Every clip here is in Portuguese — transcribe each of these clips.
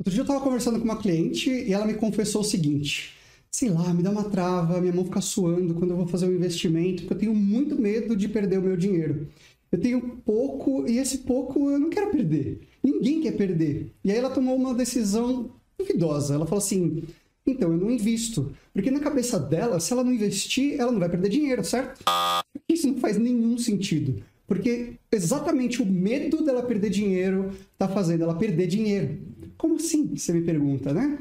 Outro dia eu estava conversando com uma cliente e ela me confessou o seguinte: sei lá, me dá uma trava, minha mão fica suando quando eu vou fazer um investimento, porque eu tenho muito medo de perder o meu dinheiro. Eu tenho pouco e esse pouco eu não quero perder. Ninguém quer perder. E aí ela tomou uma decisão duvidosa. Ela falou assim: então eu não invisto. Porque na cabeça dela, se ela não investir, ela não vai perder dinheiro, certo? Isso não faz nenhum sentido. Porque exatamente o medo dela perder dinheiro está fazendo ela perder dinheiro. Como assim? Você me pergunta, né?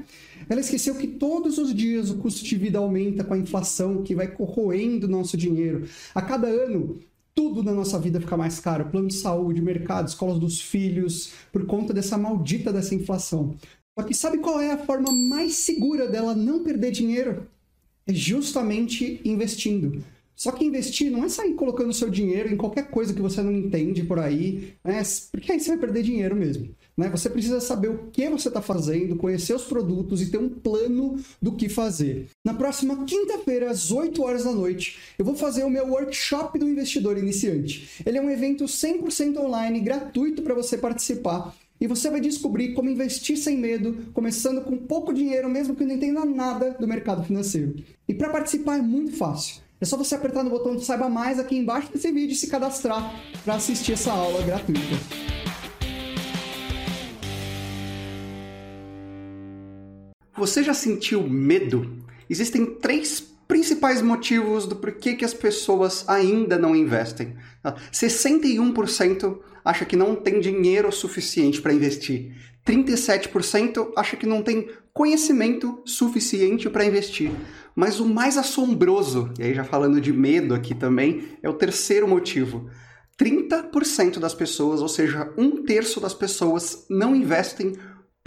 Ela esqueceu que todos os dias o custo de vida aumenta com a inflação que vai corroendo nosso dinheiro. A cada ano, tudo na nossa vida fica mais caro. Plano de saúde, mercado, escolas dos filhos, por conta dessa maldita dessa inflação. Só que sabe qual é a forma mais segura dela não perder dinheiro? É justamente investindo. Só que investir não é sair colocando seu dinheiro em qualquer coisa que você não entende por aí, né? porque aí você vai perder dinheiro mesmo. Né? Você precisa saber o que você está fazendo, conhecer os produtos e ter um plano do que fazer. Na próxima quinta-feira, às 8 horas da noite, eu vou fazer o meu workshop do investidor iniciante. Ele é um evento 100% online, gratuito para você participar. E você vai descobrir como investir sem medo, começando com pouco dinheiro, mesmo que não entenda nada do mercado financeiro. E para participar é muito fácil. É só você apertar no botão de Saiba Mais aqui embaixo desse vídeo e se cadastrar para assistir essa aula gratuita. Você já sentiu medo? Existem três principais motivos do porquê que as pessoas ainda não investem. 61% acha que não tem dinheiro suficiente para investir. 37% acha que não tem conhecimento suficiente para investir. Mas o mais assombroso, e aí já falando de medo aqui também, é o terceiro motivo. 30% das pessoas, ou seja, um terço das pessoas, não investem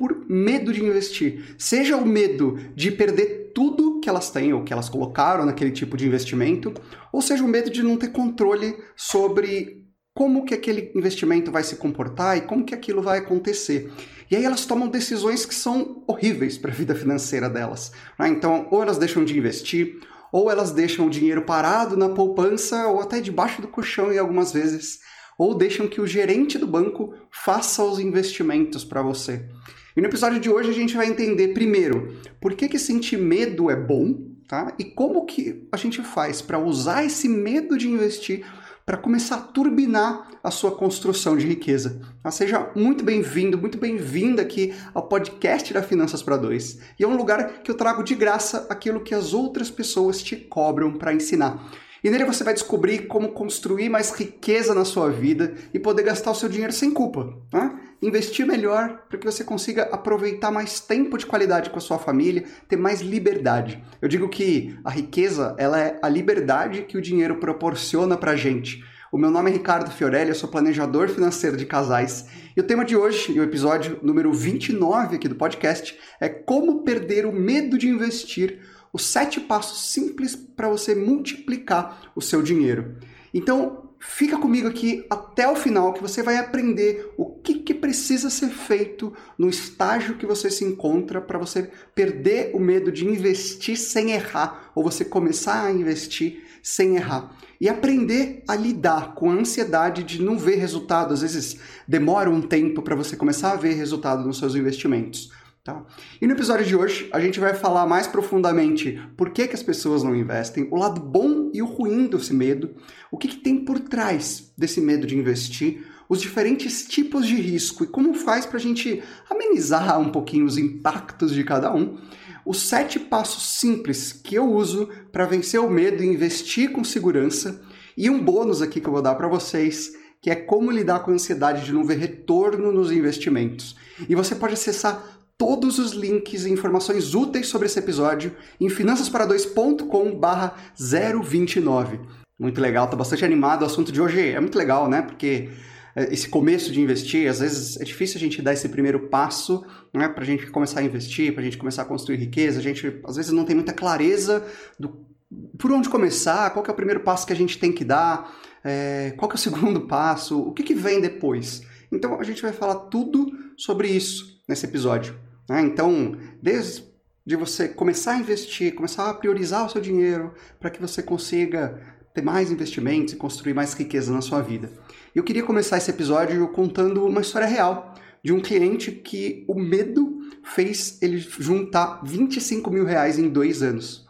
por medo de investir. Seja o medo de perder tudo que elas têm ou que elas colocaram naquele tipo de investimento, ou seja o medo de não ter controle sobre como que aquele investimento vai se comportar e como que aquilo vai acontecer. E aí elas tomam decisões que são horríveis para a vida financeira delas. Né? Então, ou elas deixam de investir, ou elas deixam o dinheiro parado na poupança ou até debaixo do colchão e algumas vezes, ou deixam que o gerente do banco faça os investimentos para você. E no episódio de hoje a gente vai entender primeiro por que, que sentir medo é bom, tá? E como que a gente faz para usar esse medo de investir para começar a turbinar a sua construção de riqueza. Tá? Seja muito bem-vindo, muito bem-vinda aqui ao podcast da Finanças para Dois. E é um lugar que eu trago de graça aquilo que as outras pessoas te cobram para ensinar. E nele você vai descobrir como construir mais riqueza na sua vida e poder gastar o seu dinheiro sem culpa. Né? Investir melhor para que você consiga aproveitar mais tempo de qualidade com a sua família, ter mais liberdade. Eu digo que a riqueza ela é a liberdade que o dinheiro proporciona para a gente. O meu nome é Ricardo Fiorelli, eu sou planejador financeiro de casais. E o tema de hoje, e o episódio número 29 aqui do podcast, é como perder o medo de investir os sete passos simples para você multiplicar o seu dinheiro. Então, fica comigo aqui até o final que você vai aprender o que, que precisa ser feito no estágio que você se encontra para você perder o medo de investir sem errar ou você começar a investir sem errar. E aprender a lidar com a ansiedade de não ver resultado. Às vezes demora um tempo para você começar a ver resultado nos seus investimentos. Tá? E no episódio de hoje a gente vai falar mais profundamente por que, que as pessoas não investem, o lado bom e o ruim desse medo, o que, que tem por trás desse medo de investir, os diferentes tipos de risco e como faz para a gente amenizar um pouquinho os impactos de cada um, os sete passos simples que eu uso para vencer o medo e investir com segurança e um bônus aqui que eu vou dar para vocês que é como lidar com a ansiedade de não ver retorno nos investimentos. E você pode acessar todos os links e informações úteis sobre esse episódio em finançaspara2.com barra 029. Muito legal, tá bastante animado. O assunto de hoje é muito legal, né? Porque é, esse começo de investir, às vezes é difícil a gente dar esse primeiro passo, né? Pra gente começar a investir, pra gente começar a construir riqueza. A gente, às vezes, não tem muita clareza do por onde começar, qual é o primeiro passo que a gente tem que dar, é, qual é o segundo passo, o que, que vem depois. Então, a gente vai falar tudo sobre isso nesse episódio. Né? Então, desde você começar a investir, começar a priorizar o seu dinheiro para que você consiga ter mais investimentos e construir mais riqueza na sua vida. Eu queria começar esse episódio contando uma história real. de um cliente que o medo fez ele juntar 25 mil reais em dois anos.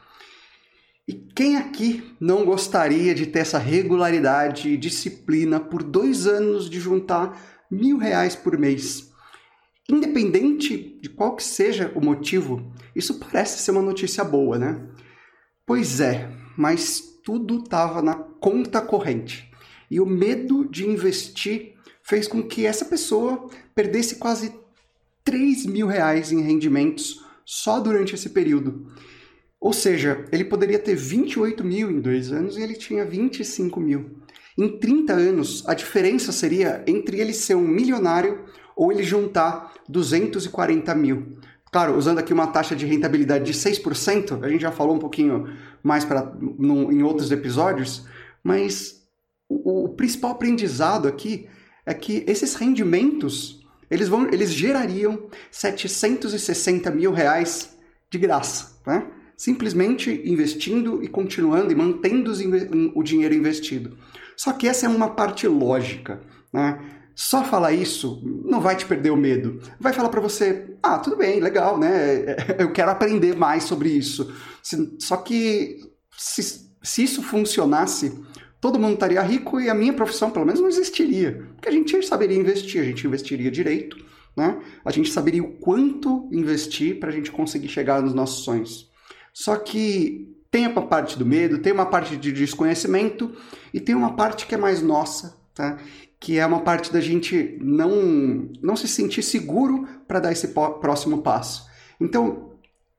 E quem aqui não gostaria de ter essa regularidade e disciplina por dois anos de juntar mil reais por mês? Independente de qual que seja o motivo, isso parece ser uma notícia boa, né? Pois é, mas tudo estava na conta corrente. E o medo de investir fez com que essa pessoa perdesse quase 3 mil reais em rendimentos só durante esse período. Ou seja, ele poderia ter 28 mil em dois anos e ele tinha 25 mil. Em 30 anos, a diferença seria entre ele ser um milionário ou ele juntar 240 mil. Claro, usando aqui uma taxa de rentabilidade de 6%, a gente já falou um pouquinho mais pra, no, em outros episódios, mas o, o, principal aprendizado aqui é que esses rendimentos eles, vão, eles gerariam 760 mil reais de graça. Né? simplesmente investindo e continuando e mantendo o dinheiro investido. Só que essa é uma parte lógica, né? Só falar isso não vai te perder o medo. Vai falar para você: ah, tudo bem, legal, né? Eu quero aprender mais sobre isso. Só que se, se isso funcionasse, todo mundo estaria rico e a minha profissão, pelo menos, não existiria. Porque a gente saberia investir, a gente investiria direito, né? A gente saberia o quanto investir para a gente conseguir chegar nos nossos sonhos. Só que tem uma parte do medo, tem uma parte de desconhecimento e tem uma parte que é mais nossa, tá? Que é uma parte da gente não, não se sentir seguro para dar esse próximo passo. Então,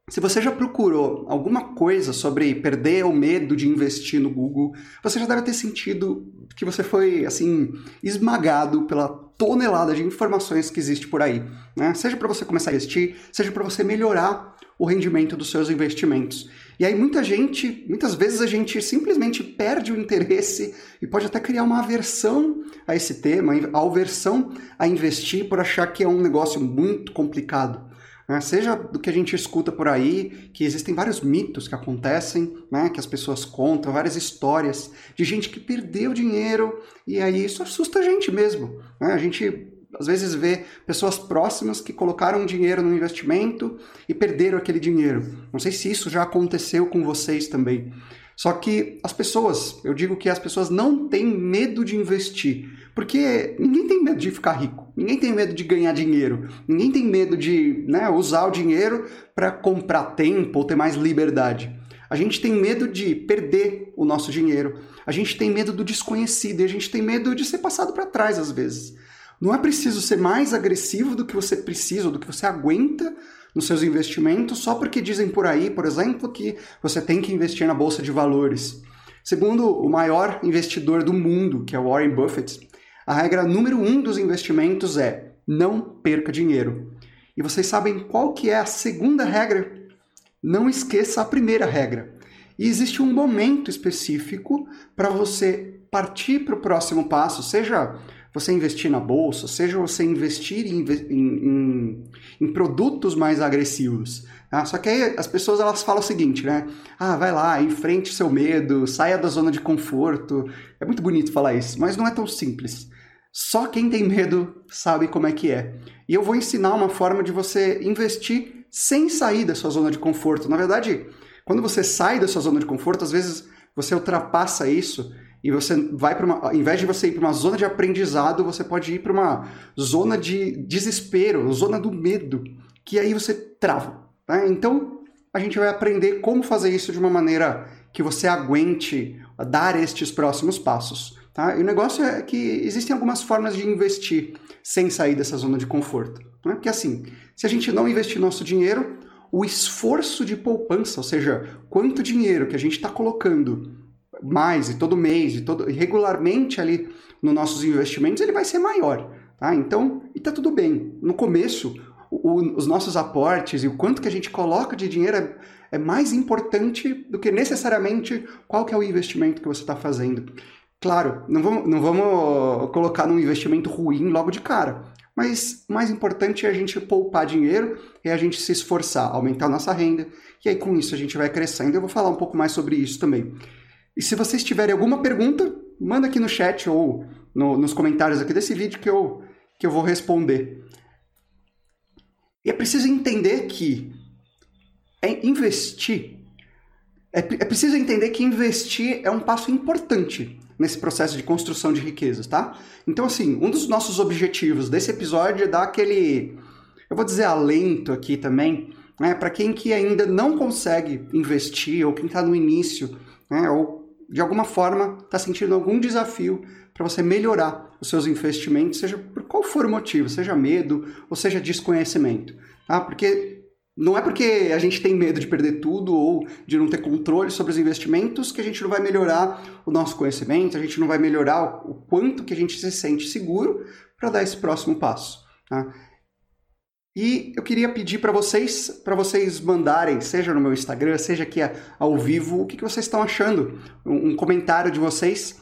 se você já procurou alguma coisa sobre perder o medo de investir no Google, você já deve ter sentido que você foi assim esmagado pela tonelada de informações que existe por aí, né? Seja para você começar a investir, seja para você melhorar o rendimento dos seus investimentos. E aí muita gente, muitas vezes a gente simplesmente perde o interesse e pode até criar uma aversão a esse tema, a aversão a investir por achar que é um negócio muito complicado. Né? Seja do que a gente escuta por aí, que existem vários mitos que acontecem, né? que as pessoas contam, várias histórias de gente que perdeu dinheiro e aí isso assusta a gente mesmo. Né? A gente às vezes vê pessoas próximas que colocaram dinheiro no investimento e perderam aquele dinheiro. Não sei se isso já aconteceu com vocês também. Só que as pessoas, eu digo que as pessoas não têm medo de investir, porque ninguém tem medo de ficar rico, ninguém tem medo de ganhar dinheiro, ninguém tem medo de né, usar o dinheiro para comprar tempo ou ter mais liberdade. A gente tem medo de perder o nosso dinheiro, a gente tem medo do desconhecido e a gente tem medo de ser passado para trás às vezes. Não é preciso ser mais agressivo do que você precisa, do que você aguenta nos seus investimentos, só porque dizem por aí, por exemplo, que você tem que investir na bolsa de valores. Segundo o maior investidor do mundo, que é Warren Buffett, a regra número um dos investimentos é não perca dinheiro. E vocês sabem qual que é a segunda regra? Não esqueça a primeira regra. E existe um momento específico para você partir para o próximo passo, seja você investir na bolsa, seja você investir em, em, em, produtos mais agressivos. Tá? Só que aí as pessoas elas falam o seguinte, né? Ah, vai lá, enfrente seu medo, saia da zona de conforto. É muito bonito falar isso, mas não é tão simples. Só quem tem medo sabe como é que é. E eu vou ensinar uma forma de você investir sem sair da sua zona de conforto. Na verdade, quando você sai da sua zona de conforto, às vezes você ultrapassa isso e você vai para uma. Ao invés de você ir para uma zona de aprendizado, você pode ir para uma zona de desespero, zona do medo, que aí você trava. Tá? Então, a gente vai aprender como fazer isso de uma maneira que você aguente dar estes próximos passos. Tá? E o negócio é que existem algumas formas de investir sem sair dessa zona de conforto. Né? Porque assim, se a gente não investir nosso dinheiro, o esforço de poupança, ou seja, quanto dinheiro que a gente está colocando mais e todo mês e todo regularmente ali nos nossos investimentos, ele vai ser maior, tá? Então, e tá tudo bem. No começo, o, os nossos aportes e o quanto que a gente coloca de dinheiro é, é mais importante do que necessariamente qual que é o investimento que você está fazendo. Claro, não vamos, não vamos colocar num investimento ruim logo de cara. Mas mais importante é a gente poupar dinheiro e a gente se esforçar, aumentar nossa renda, e aí com isso a gente vai crescendo. Eu vou falar um pouco mais sobre isso também. E se vocês tiverem alguma pergunta, manda aqui no chat ou no, nos comentários aqui desse vídeo que eu, que eu vou responder. E é preciso entender que é investir. É, é preciso entender que investir é um passo importante nesse processo de construção de riquezas, tá? Então, assim, um dos nossos objetivos desse episódio é dar aquele, eu vou dizer, alento aqui também, né, para quem que ainda não consegue investir ou quem está no início, né, ou de alguma forma está sentindo algum desafio para você melhorar os seus investimentos, seja por qual for o motivo, seja medo ou seja desconhecimento, tá? Porque não é porque a gente tem medo de perder tudo ou de não ter controle sobre os investimentos que a gente não vai melhorar o nosso conhecimento, a gente não vai melhorar o quanto que a gente se sente seguro para dar esse próximo passo. Tá? E eu queria pedir para vocês, para vocês mandarem, seja no meu Instagram, seja aqui ao vivo, o que, que vocês estão achando, um, um comentário de vocês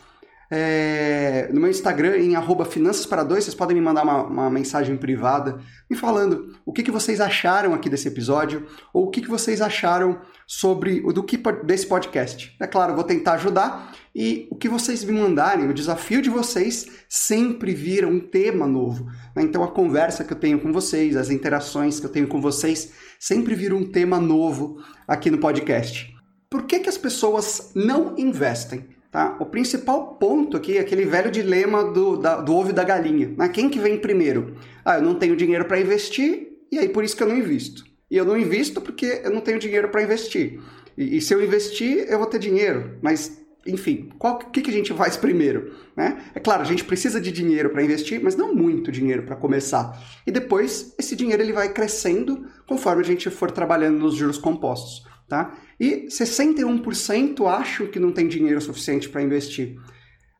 é, no meu Instagram, em arroba Finanças para Dois, vocês podem me mandar uma, uma, mensagem privada me falando o que, que vocês acharam aqui desse episódio ou o que, que vocês acharam sobre o do que desse podcast. É claro, vou tentar ajudar e o que vocês me mandarem, o desafio de vocês sempre vira um tema novo. Né? Então a conversa que eu tenho com vocês, as interações que eu tenho com vocês, sempre vira um tema novo aqui no podcast. Por que, que as pessoas não investem? Tá? O principal ponto aqui é aquele velho dilema do, da, do ovo e da galinha. Né? Quem que vem primeiro? Ah, eu não tenho dinheiro para investir e aí por isso que eu não invisto. E eu não invisto porque eu não tenho dinheiro para investir. E, e, se eu investir, eu vou ter dinheiro. Mas, enfim, o que, que a gente faz primeiro? Né? É claro, a gente precisa de dinheiro para investir, mas não muito dinheiro para começar. E depois, esse dinheiro ele vai crescendo conforme a gente for trabalhando nos juros compostos. Tá? E 61% acham que não tem dinheiro suficiente para investir.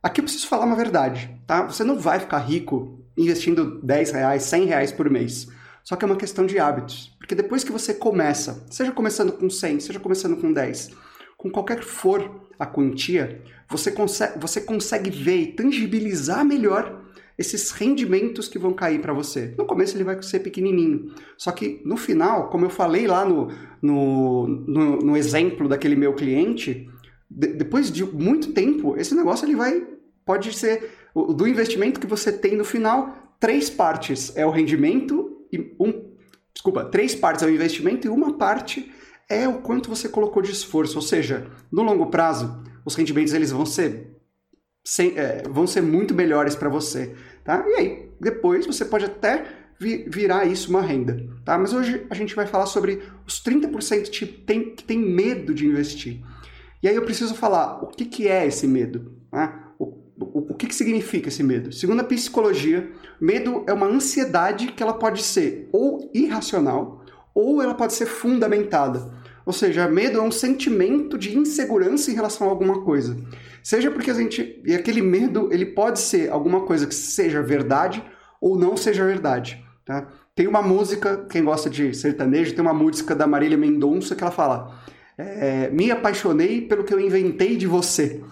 Aqui eu preciso falar uma verdade, tá? Você não vai ficar rico investindo 10 reais, 100 reais por mês. Só que é uma questão de hábitos. Porque depois que você começa, seja começando com 100, seja começando com 10, com qualquer que for a quantia, você consegue, você consegue ver e tangibilizar melhor esses rendimentos que vão cair para você. No começo ele vai ser pequenininho, só que no final, como eu falei lá no, no, no, no exemplo daquele meu cliente, de, depois de muito tempo, esse negócio ele vai pode ser do investimento que você tem no final, três partes é o rendimento e um desculpa, três partes é o investimento e uma parte é o quanto você colocou de esforço, ou seja, no longo prazo, os rendimentos eles vão ser sem, é, vão ser muito melhores para você, tá? E aí, depois você pode até vi, virar isso uma renda, tá? Mas hoje a gente vai falar sobre os 30% que tem, que tem medo de investir. E aí eu preciso falar o que, que é esse medo, né? O, o, o que, que significa esse medo? Segundo a psicologia, medo é uma ansiedade que ela pode ser ou irracional ou ela pode ser fundamentada. Ou seja, medo é um sentimento de insegurança em relação a alguma coisa. Seja porque a gente. E aquele medo, ele pode ser alguma coisa que seja verdade ou não seja verdade. Tá? Tem uma música, quem gosta de sertanejo, tem uma música da Marília Mendonça que ela fala: é, Me apaixonei pelo que eu inventei de você.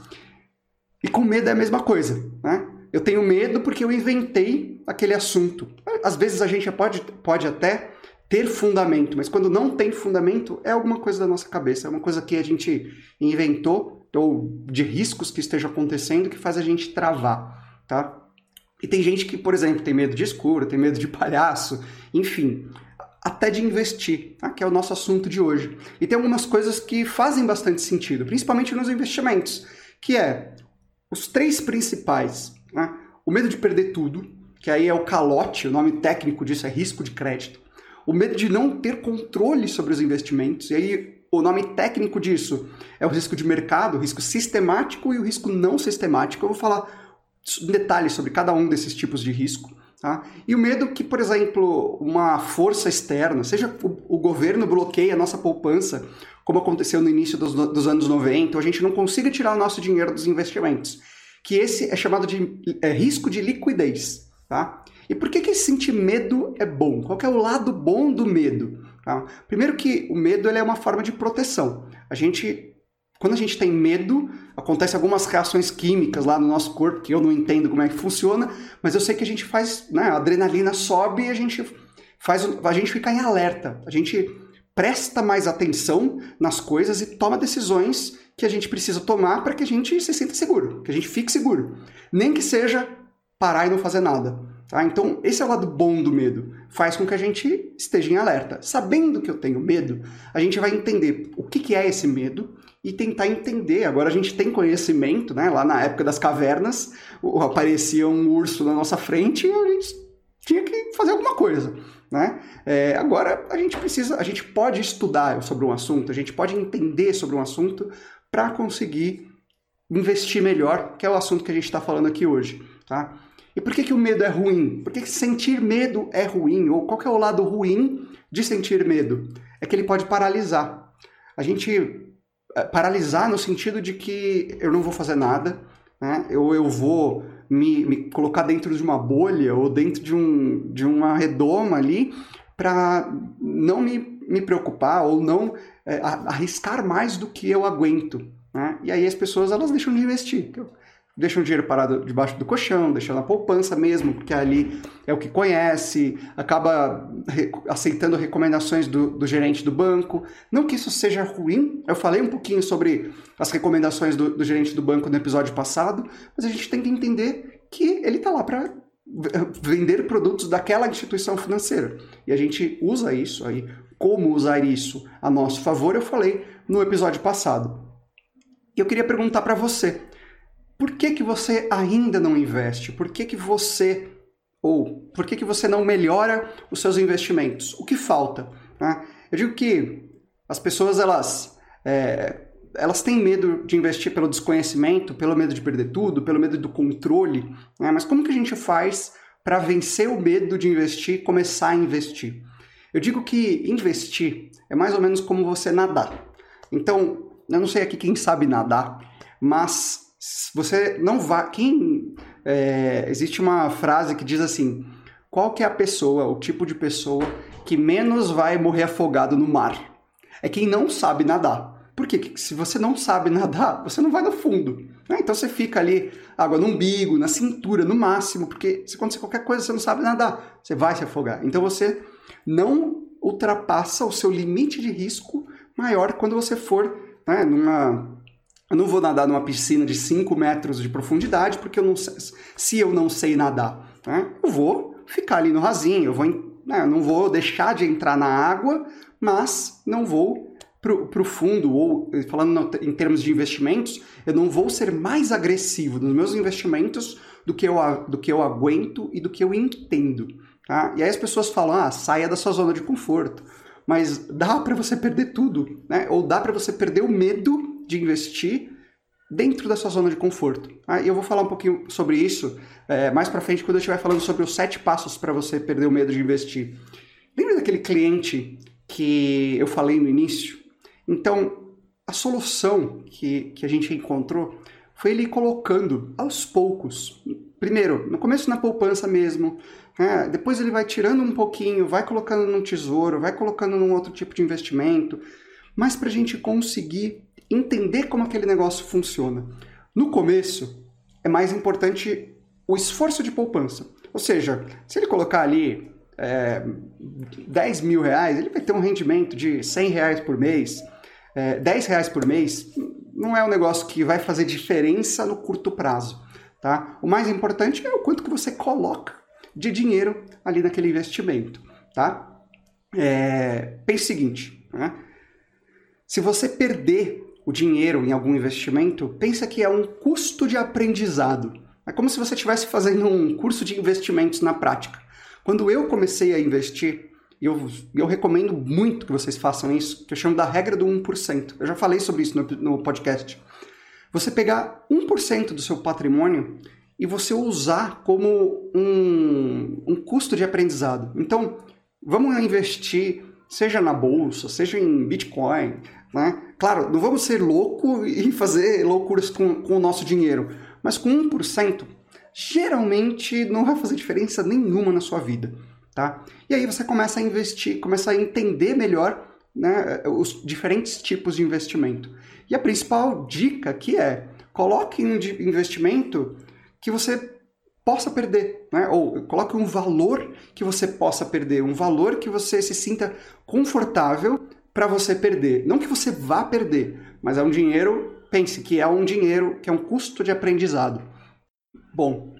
E com medo é a mesma coisa. Né? Eu tenho medo porque eu inventei aquele assunto. Às vezes a gente pode, pode até ter fundamento, mas quando não tem fundamento, é alguma coisa da nossa cabeça, é uma coisa que a gente inventou ou de riscos que estejam acontecendo que faz a gente travar, tá? E tem gente que, por exemplo, tem medo de escuro, tem medo de palhaço, enfim, até de investir, tá? que é o nosso assunto de hoje. E tem algumas coisas que fazem bastante sentido, principalmente nos investimentos, que é os três principais. Né? O medo de perder tudo, que aí é o calote, o nome técnico disso é risco de crédito. O medo de não ter controle sobre os investimentos, e aí o nome técnico disso é o risco de mercado, o risco sistemático e o risco não sistemático. Eu vou falar detalhes sobre cada um desses tipos de risco. Tá? E o medo que, por exemplo, uma força externa, seja o, o governo bloqueia a nossa poupança, como aconteceu no início dos, dos, anos 90, ou a gente não consiga tirar o nosso dinheiro dos investimentos. Que esse é chamado de é, risco de liquidez. Tá? E por que, que sentir medo é bom? Qual é o lado bom do medo? Tá? Primeiro que o medo ele é uma forma de proteção. A gente, quando a gente tem medo, acontece algumas reações químicas lá no nosso corpo que eu não entendo como é que funciona, mas eu sei que a gente faz, né, a adrenalina sobe e a gente faz a gente ficar em alerta. A gente presta mais atenção nas coisas e toma decisões que a gente precisa tomar para que a gente se sinta seguro, que a gente fique seguro. Nem que seja parar e não fazer nada. Tá? Então, esse é o lado bom do medo. Faz com que a gente esteja em alerta. Sabendo que eu tenho medo, a gente vai entender o que, que é esse medo e tentar entender. Agora a gente tem conhecimento, né? Lá na época das cavernas, aparecia um urso na nossa frente e a gente tinha que fazer alguma coisa. Né? É, agora a gente precisa, a gente pode estudar sobre um assunto, a gente pode entender sobre um assunto para conseguir investir melhor, que é o assunto que a gente está falando aqui hoje. Tá? E por que, que o medo é ruim? Por que, que sentir medo é ruim? Ou qual é o lado ruim de sentir medo? É que ele pode paralisar. A gente é, paralisar no sentido de que eu não vou fazer nada, né? ou eu vou me, me colocar dentro de uma bolha ou dentro de, um, de uma redoma ali para não me, me preocupar ou não é, arriscar mais do que eu aguento. Né? E aí as pessoas elas deixam de investir deixa o dinheiro parado debaixo do colchão, deixa na poupança mesmo, porque ali é o que conhece, acaba re aceitando recomendações do, do, gerente do banco. Não que isso seja ruim, eu falei um pouquinho sobre as recomendações do, do gerente do banco no episódio passado, mas a gente tem que entender que ele está lá para vender produtos daquela instituição financeira. E a gente usa isso aí, como usar isso a nosso favor, eu falei no episódio passado. E eu queria perguntar para você, por que, que você ainda não investe? Por que, que você ou por que, que você não melhora os seus investimentos? O que falta? Né? Eu digo que as pessoas elas é, elas têm medo de investir pelo desconhecimento, pelo medo de perder tudo, pelo medo do controle. Né? Mas como que a gente faz para vencer o medo de investir e começar a investir? Eu digo que investir é mais ou menos como você nadar. Então, eu não sei aqui quem sabe nadar, mas você não vai. Quem. É, existe uma frase que diz assim: qual que é a pessoa, o tipo de pessoa que menos vai morrer afogado no mar? É quem não sabe nadar. Porque se você não sabe nadar, você não vai no fundo. Né? Então você fica ali, água no umbigo, na cintura, no máximo, porque se acontecer qualquer coisa, você não sabe nadar, você vai se afogar. Então você não ultrapassa o seu limite de risco maior quando você for né, numa eu não vou nadar numa piscina de 5 metros de profundidade, porque eu não sei, se eu não sei nadar, né? eu vou ficar ali no rasinho, eu, vou, né, eu não vou deixar de entrar na água, mas não vou para o fundo, ou falando em termos de investimentos, eu não vou ser mais agressivo nos meus investimentos do que eu, do que eu aguento e do que eu entendo. Tá? E aí as pessoas falam, ah, saia da sua zona de conforto. Mas dá para você perder tudo, né? ou dá para você perder o medo de investir dentro da sua zona de conforto. Ah, eu vou falar um pouquinho sobre isso é, mais para frente quando eu estiver falando sobre os sete passos para você perder o medo de investir. Lembra daquele cliente que eu falei no início? Então, a solução que, que a gente encontrou foi ele colocando aos poucos. Primeiro, no começo na poupança mesmo, né? depois ele vai tirando um pouquinho, vai colocando num tesouro, vai colocando num outro tipo de investimento, mas para a gente conseguir entender como aquele negócio funciona. No começo, é mais importante o esforço de poupança. Ou seja, se ele colocar ali é, 10 mil reais, ele vai ter um rendimento de 100 reais por mês, é, 10 reais por mês, não é um negócio que vai fazer diferença no curto prazo. Tá? O mais importante é o quanto que você coloca de dinheiro ali naquele investimento. Tá? É, pense o seguinte, né? se você perder o dinheiro em algum investimento, pensa que é um custo de aprendizado. É como se você estivesse fazendo um curso de investimentos na prática. Quando eu comecei a investir, eu, eu recomendo muito que vocês façam isso, que eu chamo da regra do 1%. Eu já falei sobre isso no, no podcast. Você pegar 1% do seu patrimônio e você usar como um, um custo de aprendizado. Então, vamos investir, seja na bolsa, seja em Bitcoin, né? Claro, não vamos ser louco e fazer loucuras com, com o nosso dinheiro, mas com 1%, geralmente não vai fazer diferença nenhuma na sua vida. Tá? E aí você começa a investir, começa a entender melhor né, os diferentes tipos de investimento. E a principal dica que é coloque um investimento que você possa perder, né? ou coloque um valor que você possa perder, um valor que você se sinta confortável para você perder. Não que você vá perder, mas é um dinheiro, pense que é um dinheiro que é um custo de aprendizado. Bom,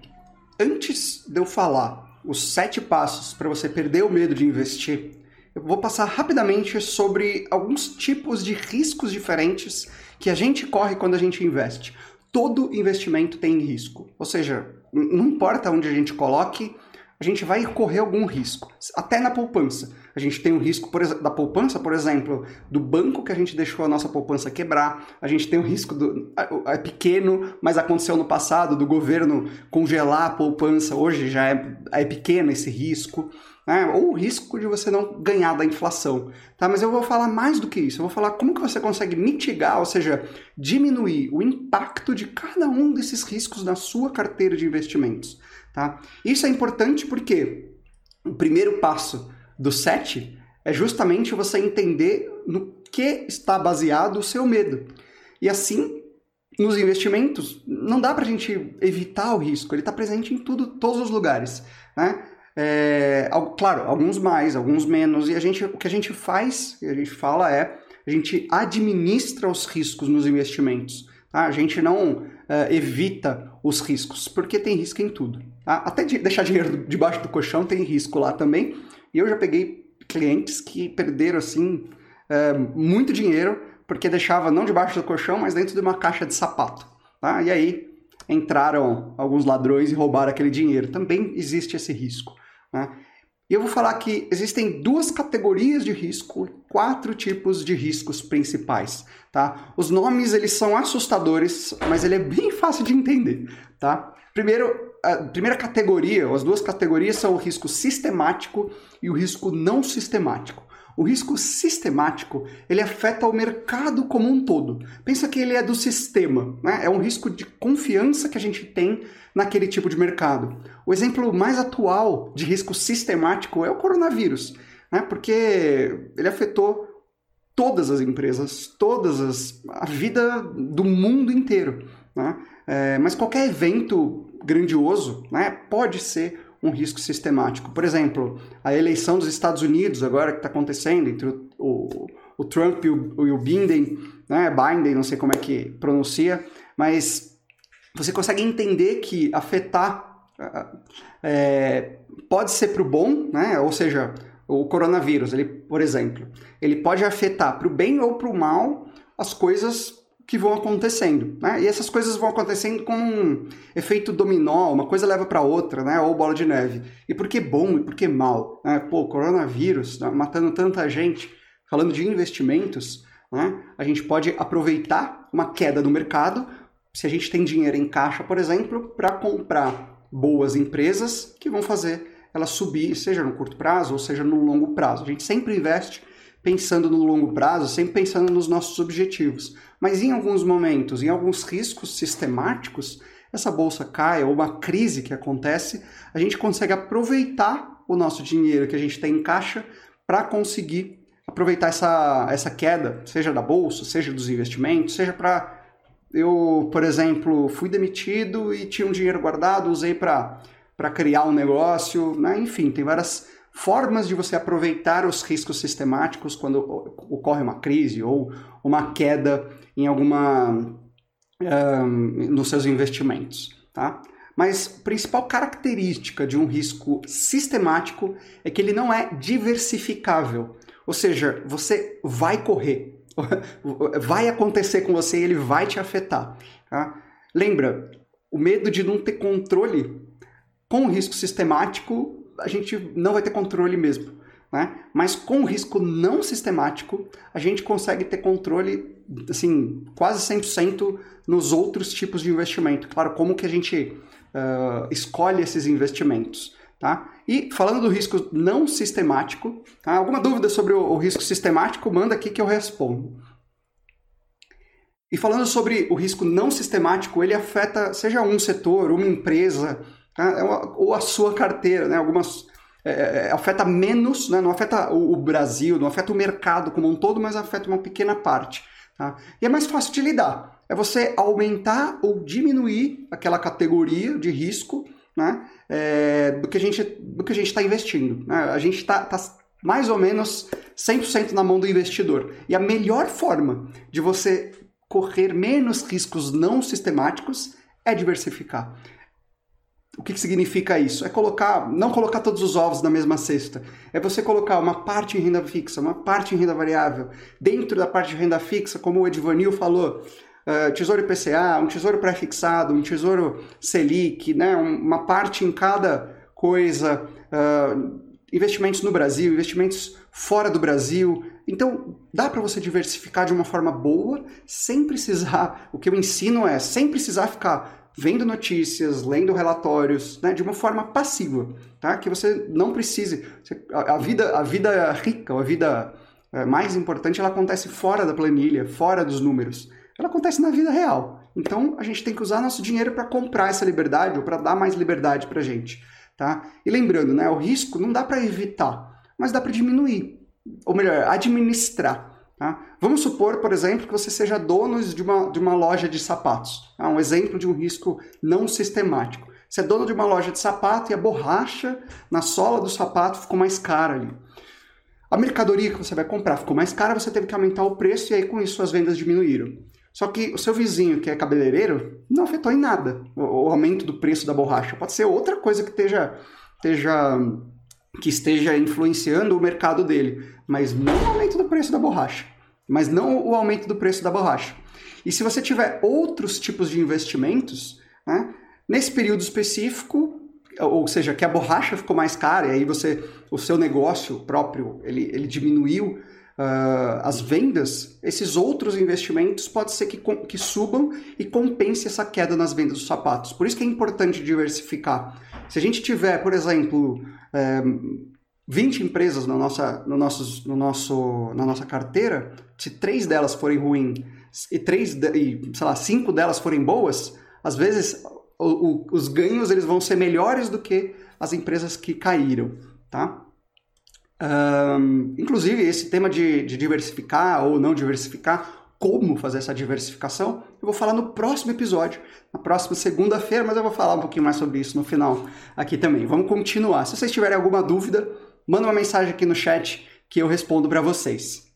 antes de eu falar os sete passos para você perder o medo de investir, eu vou passar rapidamente sobre alguns tipos de riscos diferentes que a gente corre quando a gente investe. Todo investimento tem risco, ou seja, não importa onde a gente coloque, a gente vai correr algum risco, até na poupança. A gente tem um risco da poupança, por exemplo, do banco que a gente deixou a nossa poupança quebrar. A gente tem o risco do. É pequeno, mas aconteceu no passado, do governo congelar a poupança. Hoje já é, é pequeno esse risco. Né? Ou o risco de você não ganhar da inflação. Tá? Mas eu vou falar mais do que isso. Eu vou falar como que você consegue mitigar, ou seja, diminuir o impacto de cada um desses riscos na sua carteira de investimentos. Tá? Isso é importante porque o primeiro passo do SET é justamente você entender no que está baseado o seu medo. E assim, nos investimentos, não dá para a gente evitar o risco, ele está presente em tudo, todos os lugares. Né? É, claro, alguns mais, alguns menos, e a gente, o que a gente faz, a gente fala é, a gente administra os riscos nos investimentos. Tá? A gente não é, evita os riscos, porque tem risco em tudo. Tá? Até de deixar dinheiro debaixo do colchão tem risco lá também. E eu já peguei clientes que perderam assim é, muito dinheiro porque deixava não debaixo do colchão, mas dentro de uma caixa de sapato. Tá? E aí entraram alguns ladrões e roubaram aquele dinheiro. Também existe esse risco. Né? E eu vou falar que existem duas categorias de risco, quatro tipos de riscos principais, tá? Os nomes eles são assustadores, mas ele é bem fácil de entender, tá? Primeiro, a primeira categoria, as duas categorias são o risco sistemático e o risco não sistemático. O risco sistemático, ele afeta o mercado como um todo. Pensa que ele é do sistema, né? É um risco de confiança que a gente tem naquele tipo de mercado. O exemplo mais atual de risco sistemático é o coronavírus, né? Porque ele afetou todas as empresas, todas as a vida do mundo inteiro, né? É, mas qualquer evento grandioso, né, pode ser um risco sistemático. Por exemplo, a eleição dos Estados Unidos, agora que está acontecendo entre o, o, o Trump e o, e o, Biden, né? Biden, não sei como é que pronuncia, mas você consegue entender que afetar é, pode ser para o bom, né? ou seja, o coronavírus, ele, por exemplo, ele pode afetar para o bem ou para o mal as coisas que vão acontecendo, né? E essas coisas vão acontecendo com um efeito dominó, uma coisa leva para outra, né? Ou bola de neve. E por que bom e por que mal? Né? Pô, coronavírus né? matando tanta gente, falando de investimentos, né? A gente pode aproveitar uma queda no mercado, se a gente tem dinheiro em caixa, por exemplo, para comprar boas empresas que vão fazer ela subir, seja no curto prazo ou seja no longo prazo. A gente sempre investe pensando no longo prazo, sempre pensando nos nossos objetivos. Mas em alguns momentos, em alguns riscos sistemáticos, essa bolsa cai ou uma crise que acontece, a gente consegue aproveitar o nosso dinheiro que a gente tem em caixa para conseguir aproveitar essa, essa queda, seja da bolsa, seja dos investimentos, seja para eu, por exemplo, fui demitido e tinha um dinheiro guardado, usei para criar um negócio, né? enfim, tem várias formas de você aproveitar os riscos sistemáticos quando ocorre uma crise ou uma queda em alguma um, nos seus investimentos, tá? Mas a principal característica de um risco sistemático é que ele não é diversificável. Ou seja, você vai correr, vai acontecer com você e ele vai te afetar. Tá? Lembra, o medo de não ter controle com o risco sistemático a gente não vai ter controle mesmo. Né? Mas com o risco não sistemático, a gente consegue ter controle, assim, quase 100% nos outros tipos de investimento. Claro, como que a gente uh, escolhe esses investimentos, tá? E falando do risco não sistemático, tá? alguma dúvida sobre o, o risco sistemático, manda aqui que eu respondo. E falando sobre o risco não sistemático, ele afeta seja um setor, uma empresa, Tá? É ou a sua carteira, né? Algumas é, é, é, afeta menos, né? não afeta o, o, Brasil, não afeta o mercado como um todo, mas afeta uma pequena parte. Tá? E é mais fácil de lidar. É você aumentar ou diminuir aquela categoria de risco né? É, do que a gente do que a gente está investindo. Né? A gente está tá mais ou menos 100% na mão do investidor. E a melhor forma de você correr menos riscos não sistemáticos é diversificar. O que, que, significa isso? É colocar, não colocar todos os ovos na mesma cesta. É você colocar uma parte em renda fixa, uma parte em renda variável. Dentro da parte de renda fixa, como o Edvanil falou, uh, tesouro IPCA, um tesouro pré-fixado, um tesouro Selic, né? uma parte em cada coisa. Uh, investimentos no Brasil, investimentos fora do Brasil. Então, dá para você diversificar de uma forma boa, sem precisar. O que eu ensino é sem precisar ficar vendo notícias, lendo relatórios, né, de uma forma passiva, tá? Que você não precise. A, a vida, a vida rica, a vida é, mais importante, ela acontece fora da planilha, fora dos números. Ela acontece na vida real. Então, a gente tem que usar nosso dinheiro para comprar essa liberdade ou para dar mais liberdade para gente, tá? E lembrando, né, o risco não dá para evitar, mas dá para diminuir, ou melhor, administrar. Tá? Vamos supor, por exemplo, que você seja dono de uma, de uma loja de sapatos. Tá? Um exemplo de um risco não sistemático. Você é dono de uma loja de sapato e a borracha na sola do sapato ficou mais cara ali. A mercadoria que você vai comprar ficou mais cara, você teve que aumentar o preço e aí com isso suas vendas diminuíram. Só que o seu vizinho, que é cabeleireiro, não afetou em nada o, o aumento do preço da borracha. Pode ser outra coisa que esteja, esteja, que esteja influenciando o mercado dele, mas não o aumento do preço da borracha mas não o aumento do preço da borracha. E se você tiver outros tipos de investimentos, né, nesse período específico, ou seja, que a borracha ficou mais cara e aí você, o seu negócio próprio, ele, ele diminuiu uh, as vendas, esses outros investimentos pode ser que, que subam e compense essa queda nas vendas dos sapatos. Por isso que é importante diversificar. Se a gente tiver, por exemplo, eh, 20 empresas no, nossa, no, nossos, no nosso, na nossa carteira, se três delas forem ruins e três e, sei lá, cinco delas forem boas, às vezes o, o, os ganhos eles vão ser melhores do que as empresas que caíram, tá? Um, inclusive, esse tema de, de diversificar ou não diversificar, como fazer essa diversificação, eu vou falar no próximo episódio, na próxima segunda-feira, mas eu vou falar um pouquinho mais sobre isso no final aqui também. Vamos continuar. Se vocês tiverem alguma dúvida, manda uma mensagem aqui no chat que eu respondo para vocês.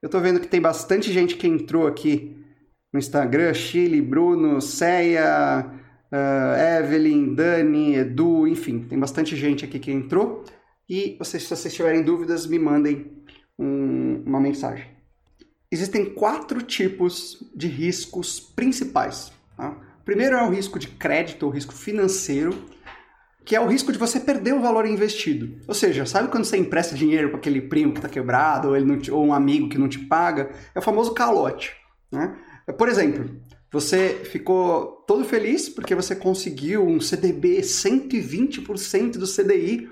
Eu estou vendo que tem bastante gente que entrou aqui no Instagram, Chile, Bruno, Ceia, uh, Evelyn, Dani, Edu, enfim, tem bastante gente aqui que entrou. E vocês, se vocês tiverem dúvidas, me mandem um, uma mensagem. Existem quatro tipos de riscos principais. Tá? O primeiro é o risco de crédito, ou risco financeiro, que é o risco de você perder o valor investido. Ou seja, sabe quando você empresta dinheiro para aquele primo que está quebrado ou, ele te, ou, um amigo que não te paga? É o famoso calote. Né? Por exemplo, você ficou todo feliz porque você conseguiu um CDB 120% do CDI,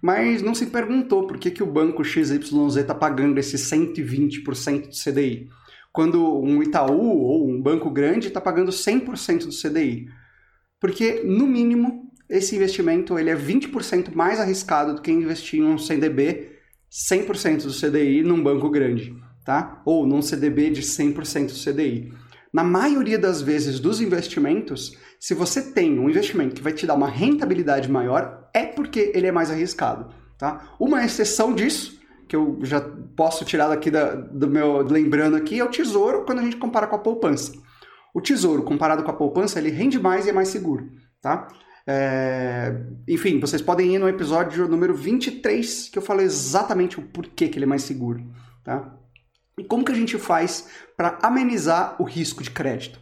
mas não se perguntou por que, que o banco XYZ está pagando esse 120% do CDI, quando um Itaú ou um banco grande está pagando 100% do CDI. Porque, no mínimo, esse investimento ele é 20% mais arriscado do que investir em um CDB 100% do CDI num banco grande, tá? Ou num CDB de 100% do CDI. Na maioria das vezes dos investimentos, se você tem um investimento que vai te dar uma rentabilidade maior, é porque ele é mais arriscado, tá? Uma exceção disso, que eu já posso tirar daqui da, do meu lembrando aqui, é o tesouro quando a gente compara com a poupança. O tesouro comparado com a poupança, ele rende mais e é mais seguro, tá? É... Enfim, vocês podem ir no episódio número 23, que eu falo exatamente o porquê que ele é mais seguro. Tá? E como que a gente faz para amenizar o risco de crédito?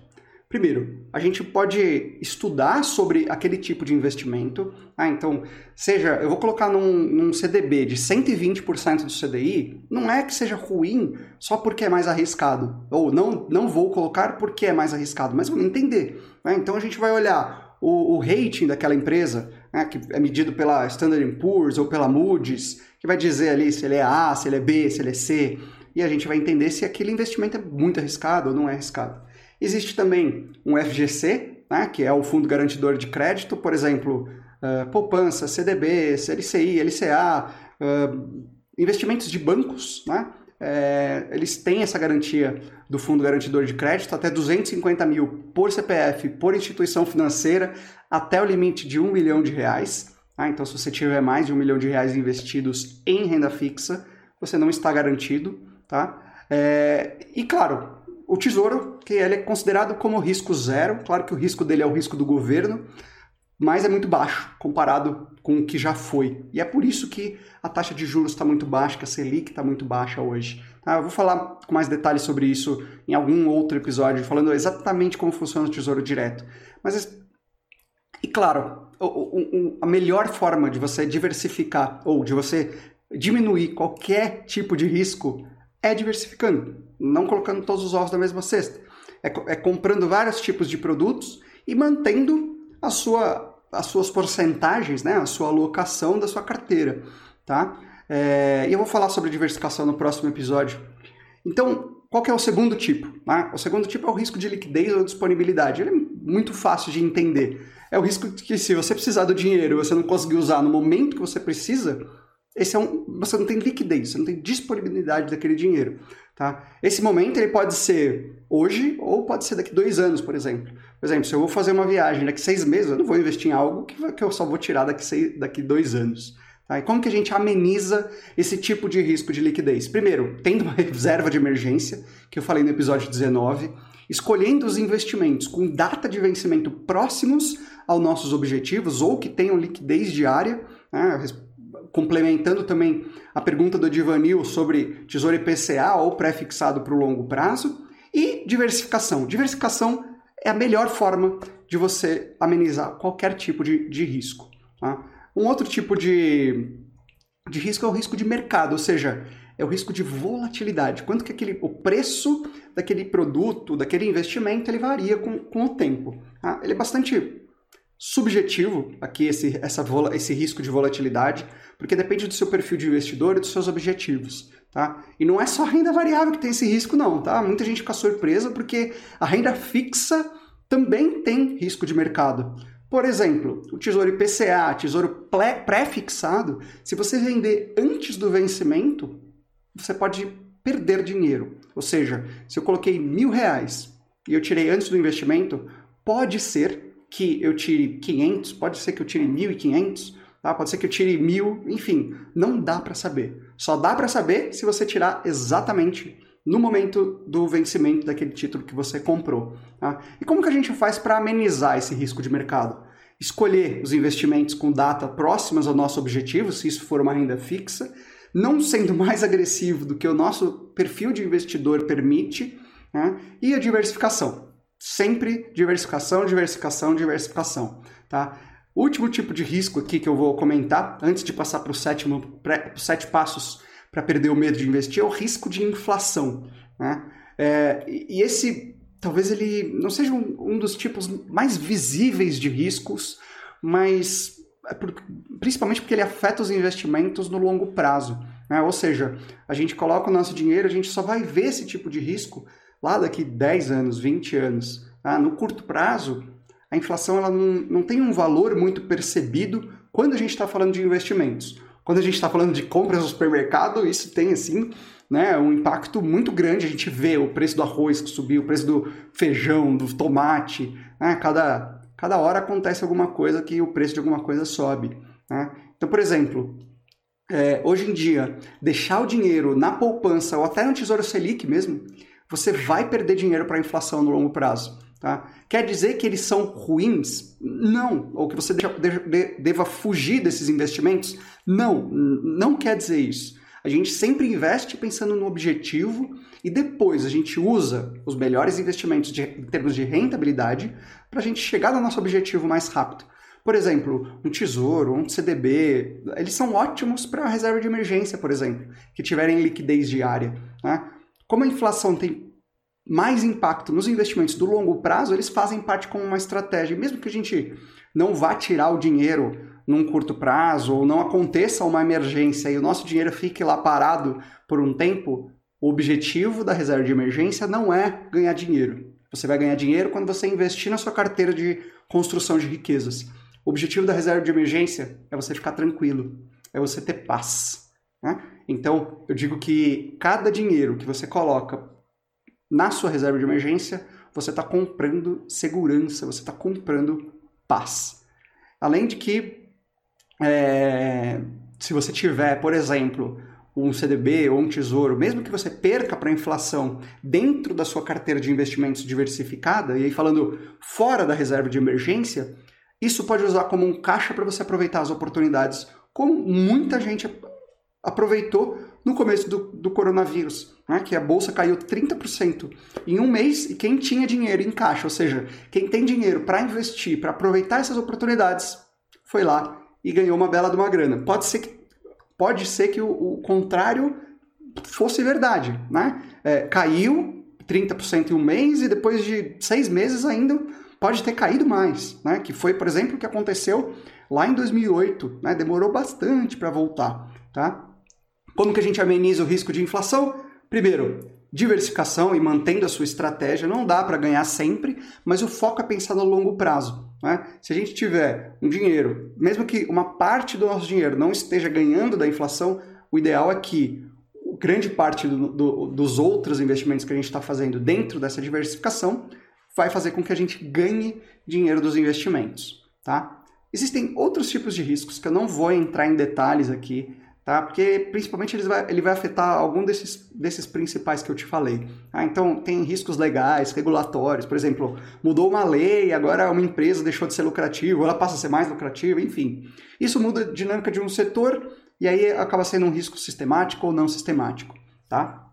Primeiro, a gente pode estudar sobre aquele tipo de investimento. Ah, então, seja, eu vou colocar num, num CDB de 120% do CDI, não é que seja ruim só porque é mais arriscado. Ou não, não vou colocar porque é mais arriscado, mas vou entender. Né? Então a gente vai olhar o, o rating daquela empresa, né, que é medido pela Standard Poor's ou pela Moody's, que vai dizer ali se ele é A, se ele é B, se ele é C, e a gente vai entender se aquele investimento é muito arriscado ou não é arriscado. Existe também um FGC, né, que é o Fundo Garantidor de Crédito, por exemplo, uh, poupança, CDB, LCI, LCA, uh, investimentos de bancos, né, é, eles têm essa garantia do Fundo Garantidor de Crédito, até 250 mil por CPF, por instituição financeira, até o limite de um milhão de reais. Tá? Então, se você tiver mais de um milhão de reais investidos em renda fixa, você não está garantido. Tá? É, e, claro, o Tesouro, que ele é considerado como risco zero, claro que o risco dele é o risco do governo, mas é muito baixo comparado com o que já foi. E é por isso que a taxa de juros está muito baixa, que a Selic está muito baixa hoje. Tá? Eu vou falar com mais detalhes sobre isso em algum outro episódio, falando exatamente como funciona o Tesouro Direto. Mas, e claro, a melhor forma de você diversificar ou de você diminuir qualquer tipo de risco é diversificando, não colocando todos os ovos na mesma cesta. É, é comprando vários tipos de produtos e mantendo a sua, as suas porcentagens, né, a sua alocação da sua carteira. Tá? É, e eu vou falar sobre diversificação no próximo episódio. Então, qual é o segundo tipo? Né? O segundo tipo é o risco de liquidez ou disponibilidade. Ele é muito fácil de entender. É o risco de que se você precisar do dinheiro e você não conseguir usar no momento que você precisa, esse é um, você não tem liquidez, você não tem disponibilidade daquele dinheiro. Tá? Esse momento ele pode ser hoje ou pode ser daqui dois anos, por exemplo. Por exemplo, se eu vou fazer uma viagem daqui seis meses, eu não vou investir em algo que, eu só vou tirar daqui, seis, daqui dois anos. Tá? E como que a gente ameniza esse tipo de risco de liquidez? Primeiro, tendo uma reserva de emergência, que eu falei no episódio 19, escolhendo os investimentos com data de vencimento próximos aos nossos objetivos ou que tenham liquidez diária, né? complementando também a pergunta do Divanil sobre tesouro IPCA ou pré-fixado para o longo prazo, e diversificação. Diversificação é a melhor forma de você amenizar qualquer tipo de, de risco. Tá? Um outro tipo de, de risco é o risco de mercado, ou seja, é o risco de volatilidade. Quanto que aquele, o preço daquele produto, daquele investimento, ele varia com, com o tempo. Tá? Ele é bastante subjetivo aqui esse, essa, esse risco de volatilidade, porque depende do seu perfil de investidor e dos seus objetivos. Tá? E não é só renda variável que tem esse risco, não. Tá? Muita gente fica surpresa porque a renda fixa também tem risco de mercado. Por exemplo, o tesouro IPCA, tesouro pré-fixado, se você vender antes do vencimento, você pode perder dinheiro. Ou seja, se eu coloquei mil reais e eu tirei antes do investimento, pode ser que eu tire 500, pode ser que eu tire 1.500, tá? pode ser que eu tire 1.000, enfim, não dá para saber. Só dá para saber se você tirar exatamente no momento do vencimento daquele título que você comprou. Tá? E como que a gente faz para amenizar esse risco de mercado? Escolher os investimentos com data próximas ao nosso objetivo, se isso for uma renda fixa, não sendo mais agressivo do que o nosso perfil de investidor permite, né? e a diversificação. Sempre diversificação, diversificação, diversificação, tá? Último tipo de risco aqui que eu vou comentar, antes de passar para os sete passos para perder o medo de investir, é o risco de inflação. Né? É, e esse, talvez ele não seja um, um, dos tipos mais visíveis de riscos, mas é principalmente porque ele afeta os investimentos no longo prazo. Né? Ou seja, a gente coloca o nosso dinheiro, a gente só vai ver esse tipo de risco lá daqui 10 anos, 20 anos. Tá? No curto prazo, a inflação ela não, não tem um valor muito percebido quando a gente está falando de investimentos. Quando a gente está falando de compras no supermercado, isso tem assim né, um impacto muito grande. A gente vê o preço do arroz que subiu, o preço do feijão, do tomate. Né? Cada, cada hora acontece alguma coisa que o preço de alguma coisa sobe. Né? Então, por exemplo, é, hoje em dia, deixar o dinheiro na poupança ou até no Tesouro Selic mesmo, você vai perder dinheiro para a inflação no longo prazo. Tá? Quer dizer que eles são ruins? Não. Ou que você deva fugir desses investimentos? Não, não quer dizer isso. A gente sempre investe pensando no objetivo e depois a gente usa os melhores investimentos de, em termos de rentabilidade para a gente chegar no nosso objetivo mais rápido. Por exemplo, um tesouro, um CDB, eles são ótimos para reserva de emergência, por exemplo, que tiverem liquidez diária. Né? Como a inflação tem mais impacto nos investimentos do longo prazo, eles fazem parte como uma estratégia. mesmo que a gente não vá tirar o dinheiro num curto prazo ou não aconteça uma emergência e o nosso dinheiro fique lá parado por um tempo, o objetivo da reserva de emergência não é ganhar dinheiro. Você vai ganhar dinheiro quando você investir na sua carteira de construção de riquezas. O objetivo da reserva de emergência é você ficar tranquilo, é você ter paz. Né? Então, eu digo que cada dinheiro que você coloca na sua reserva de emergência, você está comprando segurança, você está comprando paz. Além de que, é, se você tiver, por exemplo, um CDB ou um tesouro, mesmo que você perca para a inflação dentro da sua carteira de investimentos diversificada, e aí falando fora da reserva de emergência, isso pode usar como um caixa para você aproveitar as oportunidades, como muita gente aproveitou no começo do, do coronavírus, né? que a bolsa caiu 30% em um mês e quem tinha dinheiro em caixa, ou seja, quem tem dinheiro para investir, para aproveitar essas oportunidades, foi lá e ganhou uma bela de uma grana. Pode ser que, pode ser que o, o contrário fosse verdade, né? É, caiu 30% em um mês e depois de seis meses ainda pode ter caído mais, né? Que foi, por exemplo, o que aconteceu lá em 2008, né? Demorou bastante para voltar, tá? Como que a gente ameniza o risco de inflação? Primeiro, diversificação e mantendo a sua estratégia. Não dá para ganhar sempre, mas o foco é pensar no longo prazo. Né? Se a gente tiver um dinheiro, mesmo que uma parte do nosso dinheiro não esteja ganhando da inflação, o ideal é que grande parte do, do, dos outros investimentos que a gente está fazendo dentro dessa diversificação vai fazer com que a gente ganhe dinheiro dos investimentos. Tá? Existem outros tipos de riscos que eu não vou entrar em detalhes aqui, tá? Porque principalmente ele vai, ele vai afetar algum desses, desses principais que eu te falei. Tá? Então tem riscos legais, regulatórios, por exemplo, mudou uma lei, agora uma empresa deixou de ser lucrativa, ela passa a ser mais lucrativa, enfim. Isso muda a dinâmica de um setor e aí acaba sendo um risco sistemático ou não sistemático, tá?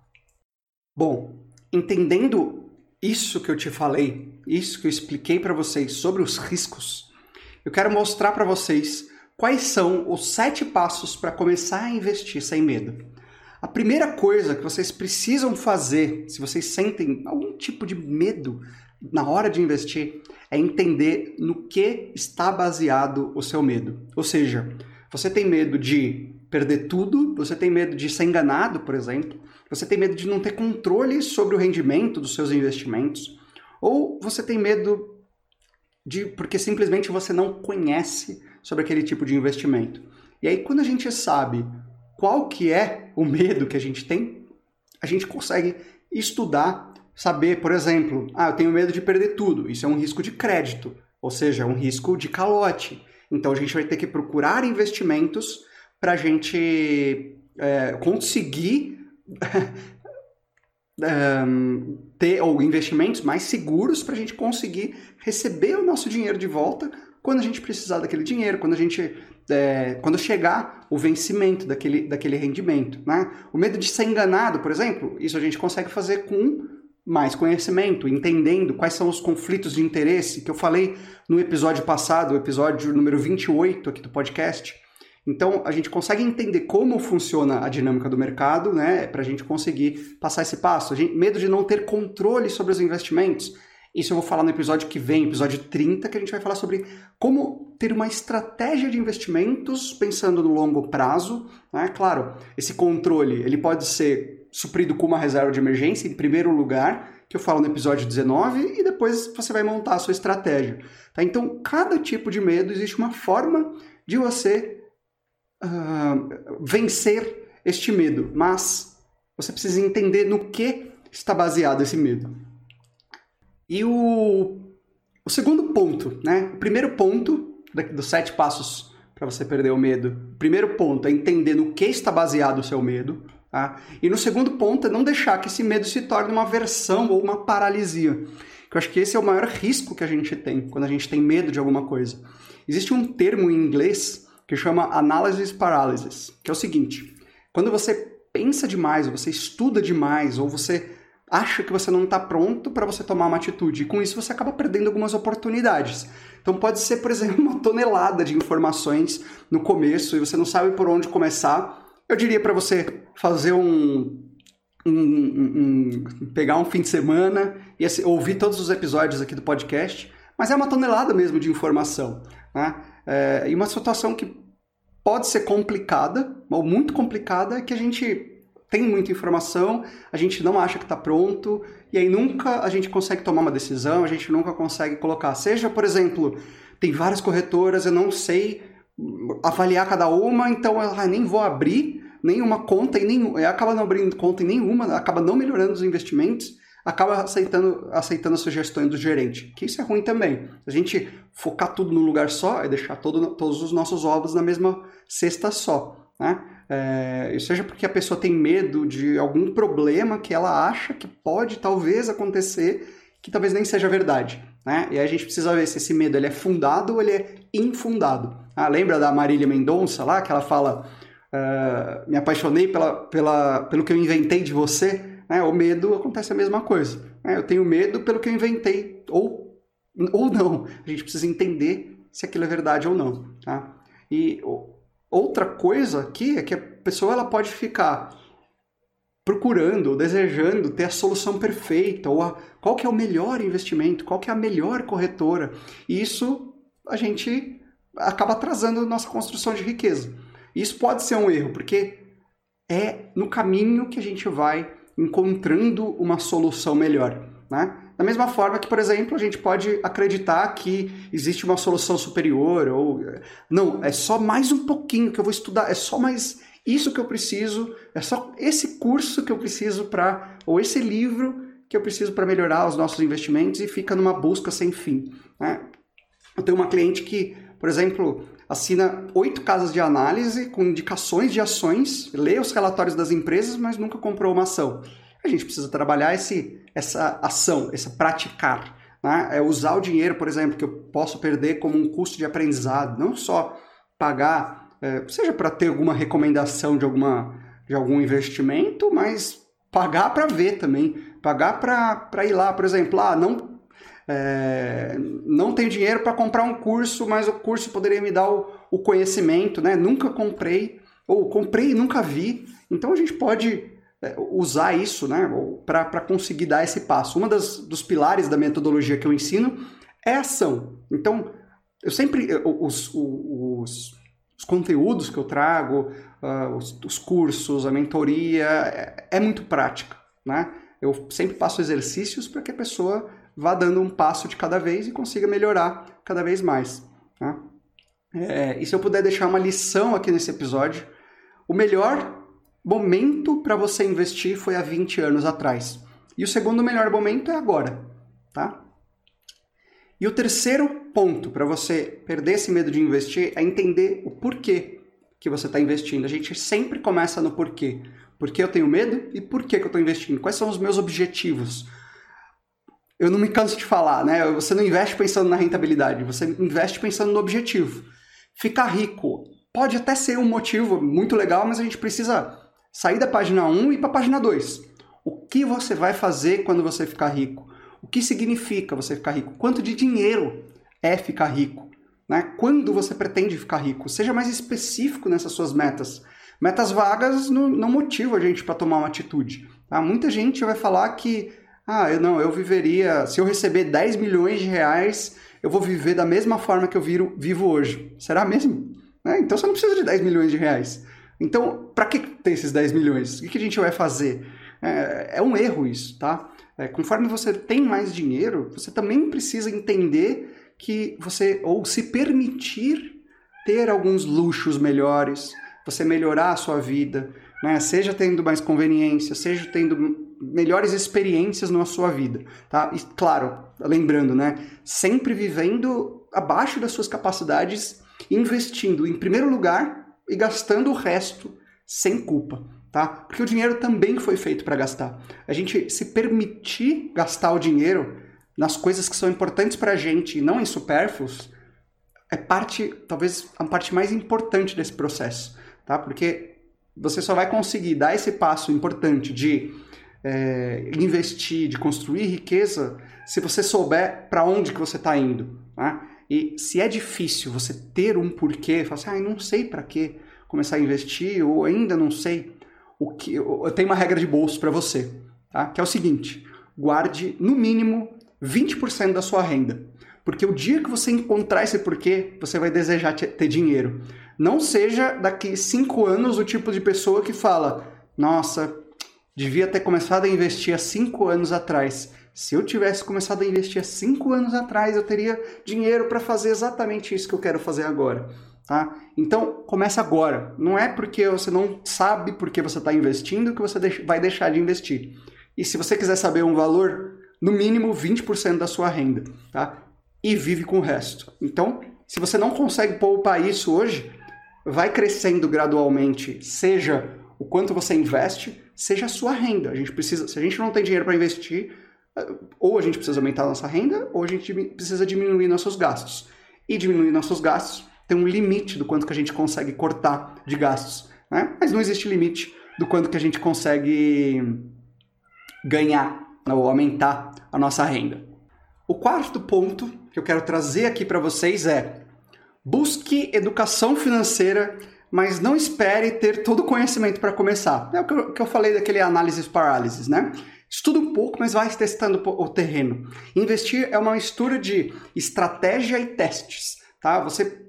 Bom, entendendo isso que eu te falei, isso que eu expliquei para vocês sobre os riscos, eu quero mostrar para vocês quais são os sete passos para começar a investir sem medo. A primeira coisa que vocês precisam fazer, se vocês sentem algum tipo de medo na hora de investir, é entender no que está baseado o seu medo. Ou seja, você tem medo de perder tudo, você tem medo de ser enganado, por exemplo, você tem medo de não ter controle sobre o rendimento dos seus investimentos, ou você tem medo de porque simplesmente você não conhece sobre aquele tipo de investimento. E aí, quando a gente sabe qual que é o medo que a gente tem, a gente consegue estudar, saber, por exemplo, ah, eu tenho medo de perder tudo. Isso é um risco de crédito, ou seja, é um risco de calote. Então a gente vai ter que procurar investimentos para a gente é, conseguir um, ter ou investimentos mais seguros para a gente conseguir receber o nosso dinheiro de volta quando a gente precisar daquele dinheiro, quando a gente é, quando chegar o vencimento daquele, daquele rendimento. Né? O medo de ser enganado, por exemplo, isso a gente consegue fazer com mais conhecimento, entendendo quais são os conflitos de interesse que eu falei no episódio passado, o episódio número 28 aqui do podcast. Então, a gente consegue entender como funciona a dinâmica do mercado, né, para a gente conseguir passar esse passo. Gente, medo de não ter controle sobre os investimentos. Isso eu vou falar no episódio que vem, episódio 30, que a gente vai falar sobre como ter uma estratégia de investimentos pensando no longo prazo. Né? Claro, esse controle ele pode ser suprido com uma reserva de emergência, em primeiro lugar, que eu falo no episódio 19, e depois você vai montar a sua estratégia. Tá? Então, cada tipo de medo existe uma forma de você uh, vencer este medo, mas você precisa entender no que está baseado esse medo. E o, o segundo ponto, né? O primeiro ponto dos sete passos para você perder o medo. O primeiro ponto é entender no que está baseado o seu medo. Tá? E no segundo ponto é não deixar que esse medo se torne uma aversão ou uma paralisia. Eu acho que esse é o maior risco que a gente tem quando a gente tem medo de alguma coisa. Existe um termo em inglês que chama analysis paralysis, que é o seguinte: quando você pensa demais, ou você estuda demais, ou você acha que você não está pronto para você tomar uma atitude. E com isso você acaba perdendo algumas oportunidades. Então pode ser, por exemplo, uma tonelada de informações no começo e você não sabe por onde começar. Eu diria para você fazer um, um, um, um, pegar um fim de semana e assim, ouvir todos os episódios aqui do podcast, mas é uma tonelada mesmo de informação. Né? É, e uma situação que pode ser complicada, ou muito complicada, é que a gente tem muita informação, a gente não acha que está pronto, e aí nunca a gente consegue tomar uma decisão, a gente nunca consegue colocar. Seja, por exemplo, tem várias corretoras, eu não sei avaliar cada uma, então eu ah, nem vou abrir nenhuma conta, e nem, acaba não abrindo conta em nenhuma, acaba não melhorando os investimentos, acaba aceitando, aceitando as sugestões do gerente, que isso é ruim também. A gente focar tudo num lugar só é deixar todo, todos os nossos ovos na mesma cesta só. Né? É, seja porque a pessoa tem medo de algum problema que ela acha que pode talvez acontecer, que talvez nem seja verdade. Né? E aí a gente precisa ver se esse medo ele é fundado ou ele é infundado. Ah, lembra da Marília Mendonça lá, que ela fala: uh, me apaixonei pela, pela, pelo que eu inventei de você? Né? O medo acontece a mesma coisa. Né? Eu tenho medo pelo que eu inventei, ou, ou não. A gente precisa entender se aquilo é verdade ou não. Tá? E outra coisa aqui é que a pessoa ela pode ficar procurando, desejando ter a solução perfeita, ou a, qual que é o melhor investimento, qual que é a melhor corretora. E isso a gente acaba atrasando nossa construção de riqueza. Isso pode ser um erro, porque é no caminho que a gente vai encontrando uma solução melhor. Né? Da mesma forma que, por exemplo, a gente pode acreditar que existe uma solução superior, ou não, é só mais um pouquinho que eu vou estudar, é só mais isso que eu preciso, é só esse curso que eu preciso para, ou esse livro que eu preciso para melhorar os nossos investimentos e fica numa busca sem fim. Né? Eu tenho uma cliente que, por exemplo, assina oito casas de análise com indicações de ações, lê os relatórios das empresas, mas nunca comprou uma ação. A gente precisa trabalhar esse, essa ação, essa praticar. Né? É usar o dinheiro, por exemplo, que eu posso perder como um custo de aprendizado, não só pagar é, seja para ter alguma recomendação de, alguma, de algum investimento, mas pagar para ver também, pagar para ir lá, por exemplo, ah, não, é, não tenho dinheiro para comprar um curso, mas o curso poderia me dar o, o conhecimento, né? Nunca comprei, ou comprei e nunca vi, então a gente pode é, usar isso né, para conseguir dar esse passo. Um dos pilares da metodologia que eu ensino é ação. Então, eu sempre. Os, os, os conteúdos que eu trago, uh, os, os, cursos, a mentoria, é, é, muito prática, né? Eu sempre passo exercícios para que a pessoa vá dando um passo de cada vez e consiga melhorar cada vez mais. Né? É, e se eu puder deixar uma lição aqui nesse episódio, o melhor momento para você investir foi há 20 anos atrás. E o segundo melhor momento é agora, tá? E o terceiro ponto para você perder esse medo de investir é entender o porquê que você está investindo. A gente sempre começa no porquê. Por que eu tenho medo e por que, eu estou investindo? Quais são os meus objetivos? Eu não me canso de falar, né? Você não investe pensando na rentabilidade, você investe pensando no objetivo. Ficar rico pode até ser um motivo muito legal, mas a gente precisa sair da página 1 e ir para a página 2. O que você vai fazer quando você ficar rico? O que significa você ficar rico? Quanto de dinheiro é ficar rico? Né? Quando você pretende ficar rico? Seja mais específico nessas suas metas. Metas vagas não, não motivam a gente para tomar uma atitude. Tá? Muita gente vai falar que, ah, eu não, eu viveria, se eu receber 10 milhões de reais, eu vou viver da mesma forma que eu viro, vivo hoje. Será mesmo? Né? Então você não precisa de 10 milhões de reais. Então, para que ter esses 10 milhões? O que a gente vai fazer? É, é um erro isso, tá? É, conforme você tem mais dinheiro, você também precisa entender que você, ou se permitir ter alguns luxos melhores, você melhorar a sua vida, né? seja tendo mais conveniência, seja tendo melhores experiências na sua vida, tá? E claro, lembrando, né, sempre vivendo abaixo das suas capacidades, investindo em primeiro lugar e gastando o resto sem culpa tá? Porque o dinheiro também foi feito para gastar. A gente se permitir gastar o dinheiro nas coisas que são importantes para a gente e não em supérfluos é parte, talvez, a parte mais importante desse processo, tá? Porque você só vai conseguir dar esse passo importante de é, investir, de construir riqueza, se você souber para onde que você está indo, tá? E se é difícil você ter um porquê, falar assim, ah, não sei para que começar a investir, ou ainda não sei, o que eu tenho uma regra de bolso para você, tá? Que é o seguinte: guarde no mínimo 20% da sua renda. Porque o dia que você encontrar esse porquê, você vai desejar ter dinheiro. Não seja daqui cinco anos o tipo de pessoa que fala: Nossa, devia ter começado a investir há cinco anos atrás. Se eu tivesse começado a investir há cinco anos atrás, eu teria dinheiro para fazer exatamente isso que eu quero fazer agora. Tá? Então, começa agora. Não é porque você não sabe porque você está investindo que você vai deixar de investir. E se você quiser saber um valor, no mínimo 20% da sua renda. Tá? E vive com o resto. Então, se você não consegue poupar isso hoje, vai crescendo gradualmente, seja o quanto você investe, seja a sua renda. A gente precisa, se a gente não tem dinheiro para investir, ou a gente precisa aumentar a nossa renda, ou a gente precisa diminuir nossos gastos. e diminuir nossos gastos. Tem um limite do quanto que a gente consegue cortar de gastos, né? Mas não existe limite do quanto que a gente consegue ganhar ou aumentar a nossa renda. O quarto ponto que eu quero trazer aqui para vocês é busque educação financeira, mas não espere ter todo o conhecimento para começar. É o que eu, que eu falei daquele análises parálises, né? Estuda um pouco, mas vai testando o terreno. Investir é uma mistura de estratégia e testes, tá? Você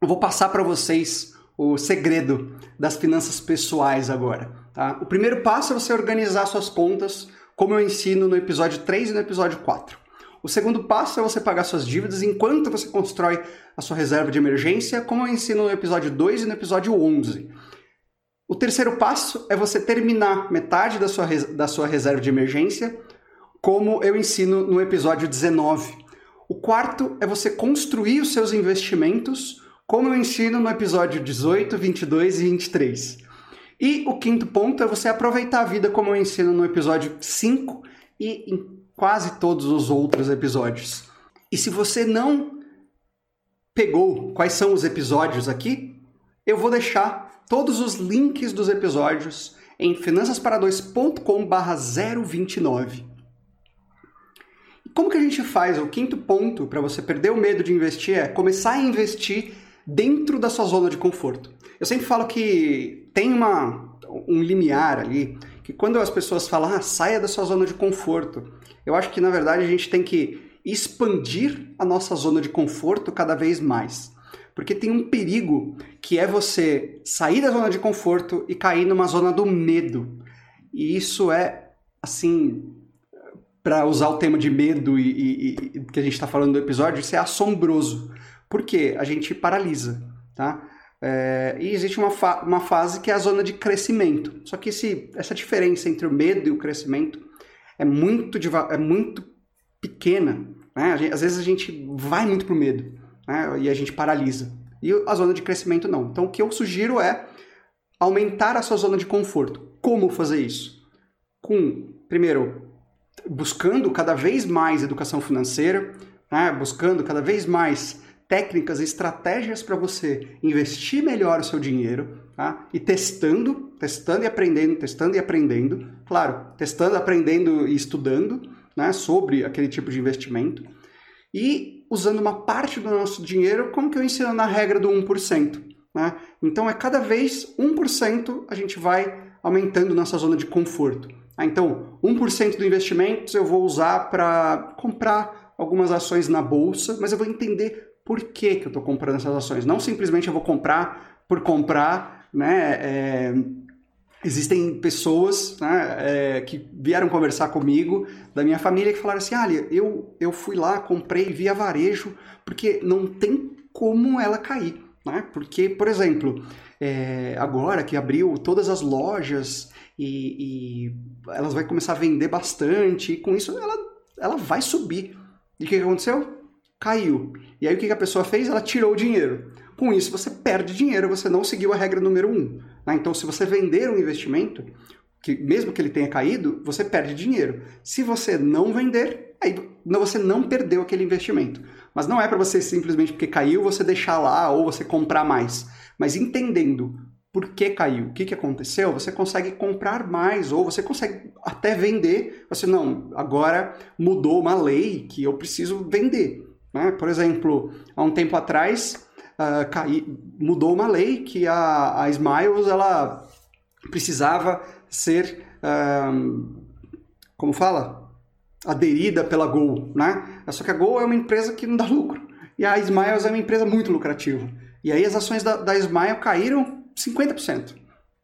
eu vou passar para vocês o segredo das finanças pessoais agora, tá? O primeiro passo é você organizar suas contas, como eu ensino no episódio 3 e no episódio 4. O segundo passo é você pagar suas dívidas enquanto você constrói a sua reserva de emergência, como eu ensino no episódio 2 e no episódio 11. O terceiro passo é você terminar metade da sua, da sua reserva de emergência, como eu ensino no episódio 19. O quarto é você construir os seus investimentos, como eu ensino no episódio 18, 22 e 23. E o quinto ponto é você aproveitar a vida, como eu ensino no episódio 5 e em quase todos os outros episódios. E se você não pegou quais são os episódios aqui, eu vou deixar todos os links dos episódios em finançaspara2.com/029. Como que a gente faz? O quinto ponto para você perder o medo de investir é começar a investir dentro da sua zona de conforto. Eu sempre falo que tem uma, um limiar ali, que quando as pessoas falam, ah, saia da sua zona de conforto, eu acho que na verdade a gente tem que expandir a nossa zona de conforto cada vez mais. Porque tem um perigo que é você sair da zona de conforto e cair numa zona do medo. E isso é, assim, para usar o tema de medo e, e, e que a gente está falando do episódio, isso é assombroso. Porque a gente paralisa, tá? É, e existe uma, fa uma fase que é a zona de crescimento. Só que esse, essa diferença entre o medo e o crescimento é muito, é muito pequena. Né? Às vezes a gente vai muito pro medo né? e a gente paralisa. E a zona de crescimento não. Então o que eu sugiro é aumentar a sua zona de conforto. Como fazer isso? Com, primeiro, buscando cada vez mais educação financeira, né? buscando cada vez mais técnicas estratégias para você investir melhor o seu dinheiro tá? e testando, testando e aprendendo, testando e aprendendo. Claro, testando, aprendendo e estudando né? sobre aquele tipo de investimento e usando uma parte do nosso dinheiro, como que eu ensino na regra do 1%. Né? Então, é cada vez 1% a gente vai aumentando nossa zona de conforto. Ah, então, 1% do investimento eu vou usar para comprar algumas ações na bolsa, mas eu vou entender por que, que eu estou comprando essas ações. Não simplesmente eu vou comprar por comprar, né? É, existem pessoas né, é, que vieram conversar comigo da minha família que falaram assim: olha, eu, eu fui lá, comprei via varejo, porque não tem como ela cair. Né? Porque, por exemplo, é, agora que abriu todas as lojas e, e, elas vão começar a vender bastante, e com isso ela, ela vai subir. E o que aconteceu? Caiu. E aí o que a pessoa fez? Ela tirou o dinheiro. Com isso, você perde dinheiro, você não seguiu a regra número um. Né? Então, se você vender um investimento, que mesmo que ele tenha caído, você perde dinheiro. Se você não vender, aí você não perdeu aquele investimento. Mas não é para você simplesmente porque caiu, você deixar lá ou você comprar mais. Mas entendendo por que caiu, o que, que aconteceu, você consegue comprar mais ou você consegue até vender. Você não, agora mudou uma lei que eu preciso vender. Né? Por exemplo, há um tempo atrás uh, caí, mudou uma lei que a, a Smiles ela precisava ser, uh, como fala, aderida pela Gol, né? Só que a Gol é uma empresa que não dá lucro e a Smiles é uma empresa muito lucrativa. E aí as ações da, da Smile caíram 50%.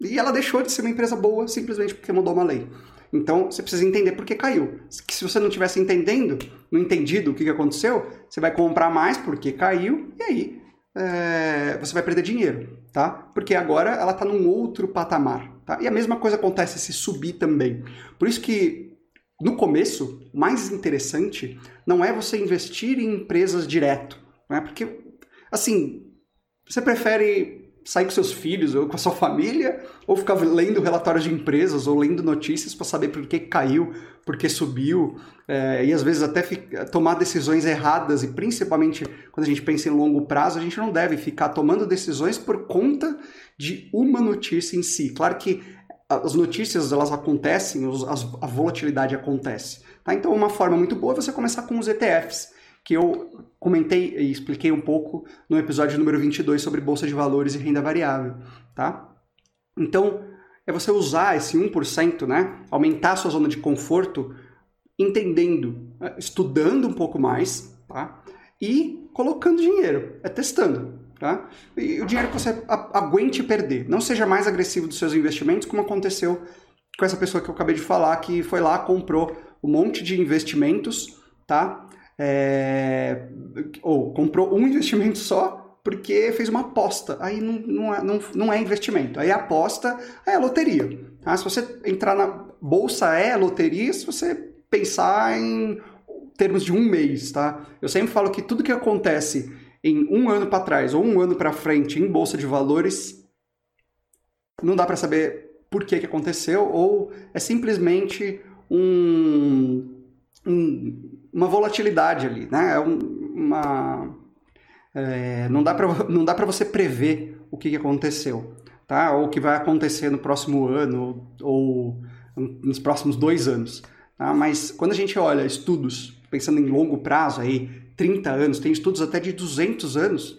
E ela deixou de ser uma empresa boa simplesmente porque mudou uma lei. Então você precisa entender por que caiu. Se você não tivesse entendendo, não entendido o que aconteceu, você vai comprar mais porque caiu e aí é, você vai perder dinheiro, tá? Porque agora ela está num outro patamar, tá? E a mesma coisa acontece se subir também. Por isso que no começo, o mais interessante não é você investir em empresas direto, né? Porque assim, você prefere sair com seus filhos ou com a sua família, ou ficar lendo relatórios de empresas ou lendo notícias para saber por que caiu, por que subiu, é, e às vezes até tomar decisões erradas, e principalmente quando a gente pensa em longo prazo, a gente não deve ficar tomando decisões por conta de uma notícia em si. Claro que as notícias elas acontecem, a volatilidade acontece. Tá? Então, uma forma muito boa é você começar com os ETFs, que eu comentei e expliquei um pouco no episódio número 22 sobre bolsa de valores e renda variável. Tá? Então, é você usar esse 1%, né? aumentar a sua zona de conforto, entendendo, eh, estudando um pouco mais tá? e colocando dinheiro, é testando. Tá? E o dinheiro que você aguente perder. Não seja mais agressivo dos seus investimentos, como aconteceu com essa pessoa que eu acabei de falar, que foi lá, comprou um monte de investimentos, tá? É... Ou comprou um investimento só porque fez uma aposta. Aí não, não, é, não, não é investimento. Aí aposta é loteria. Tá? Se você entrar na bolsa é loteria, se você pensar em termos de um mês, tá? Eu sempre falo que tudo que acontece em um ano para trás ou um ano para frente em bolsa de valores, não dá para saber por que, que aconteceu ou é simplesmente um, um, uma volatilidade ali, né? É um, uma, é, não dá para não dá para você prever o que, aconteceu, tá? Ou o que vai acontecer no próximo ano ou, ou nos próximos dois anos. Tá? Mas quando a gente olha estudos pensando em longo prazo aí 30 anos, tem estudos até de 200 anos,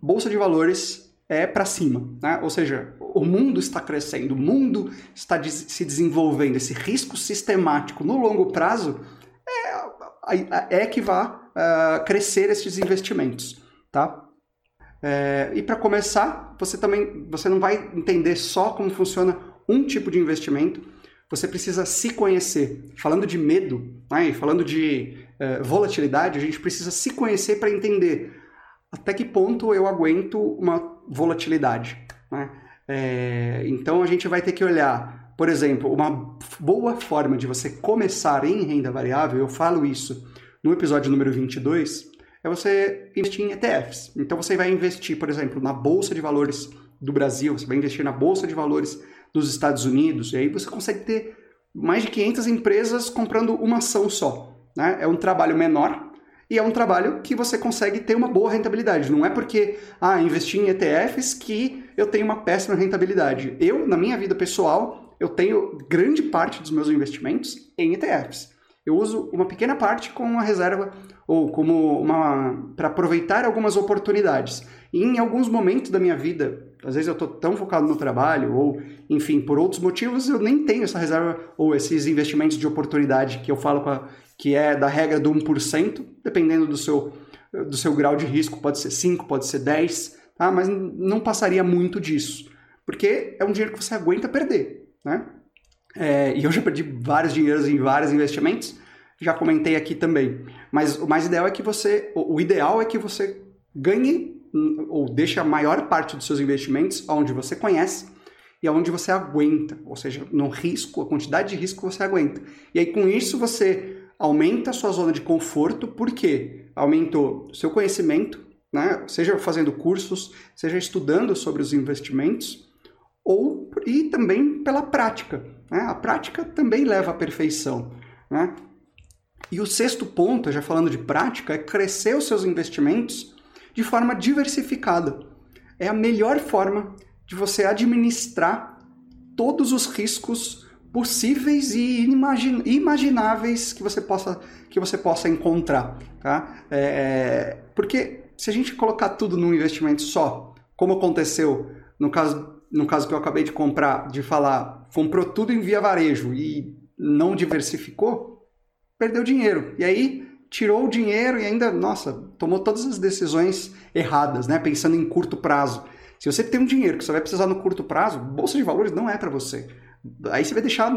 bolsa de valores é para cima, né? Ou seja, o mundo está crescendo, o mundo está se desenvolvendo, esse risco sistemático no longo prazo é, é que vai uh, crescer esses investimentos, tá? É, e para começar, você também você não vai entender só como funciona um tipo de investimento, você precisa se conhecer. Falando de medo, né, falando de uh, volatilidade, a gente precisa se conhecer para entender até que ponto eu aguento uma volatilidade. Né? É, então a gente vai ter que olhar, por exemplo, uma boa forma de você começar em renda variável, eu falo isso no episódio número 22, é você investir em ETFs. Então você vai investir, por exemplo, na Bolsa de Valores do Brasil, você vai investir na Bolsa de Valores dos Estados Unidos, e aí você consegue ter mais de 500 empresas comprando uma ação só. Né? É um trabalho menor e é um trabalho que você consegue ter uma boa rentabilidade. Não é porque, ah, investi em ETFs que eu tenho uma péssima rentabilidade. Eu, na minha vida pessoal, eu tenho grande parte dos meus investimentos em ETFs. Eu uso uma pequena parte como uma reserva ou como uma para aproveitar algumas oportunidades. E em alguns momentos da minha vida, às vezes eu estou tão focado no trabalho, ou, enfim, por outros motivos, eu nem tenho essa reserva ou esses investimentos de oportunidade que eu falo a, que é da regra do 1%, dependendo do seu, do seu grau de risco, pode ser 5, pode ser 10, tá? mas não passaria muito disso, porque é um dinheiro que você aguenta perder, né? É, e eu já perdi vários dinheiros em vários investimentos, já comentei aqui também. Mas o mais ideal é que você, o ideal é que você ganhe ou deixe a maior parte dos seus investimentos onde você conhece e aonde você aguenta, ou seja, no risco, a quantidade de risco que você aguenta. E aí com isso você aumenta a sua zona de conforto, porque aumentou seu conhecimento, né? seja fazendo cursos, seja estudando sobre os investimentos, ou e também pela prática. Né? A prática também leva à perfeição. Né? E o sexto ponto, já falando de prática, é crescer os seus investimentos de forma diversificada. É a melhor forma de você administrar todos os riscos possíveis e imagináveis que você possa, que você possa encontrar. Tá? É, é, porque se a gente colocar tudo num investimento só, como aconteceu no caso, no caso que eu acabei de comprar, de falar, comprou tudo em via varejo e não diversificou, perdeu dinheiro. E aí tirou o dinheiro e ainda, nossa, tomou todas as decisões erradas, né? Pensando em curto prazo. Se você tem um dinheiro que você vai precisar no curto prazo, bolsa de valores não é para você. Aí você vai deixar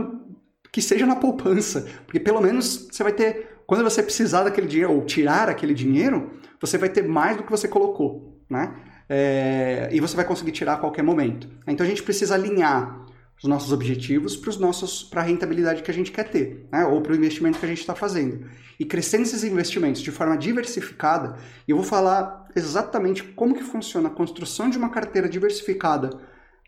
que seja na poupança, porque pelo menos você vai ter, quando você precisar daquele dinheiro ou tirar aquele dinheiro, você vai ter mais do que você colocou, né? É, e você vai conseguir tirar a qualquer momento. Então a gente precisa alinhar os nossos objetivos para os nossos para a rentabilidade que a gente quer ter, né? ou para o investimento que a gente está fazendo. E crescendo esses investimentos de forma diversificada, eu vou falar exatamente como que funciona a construção de uma carteira diversificada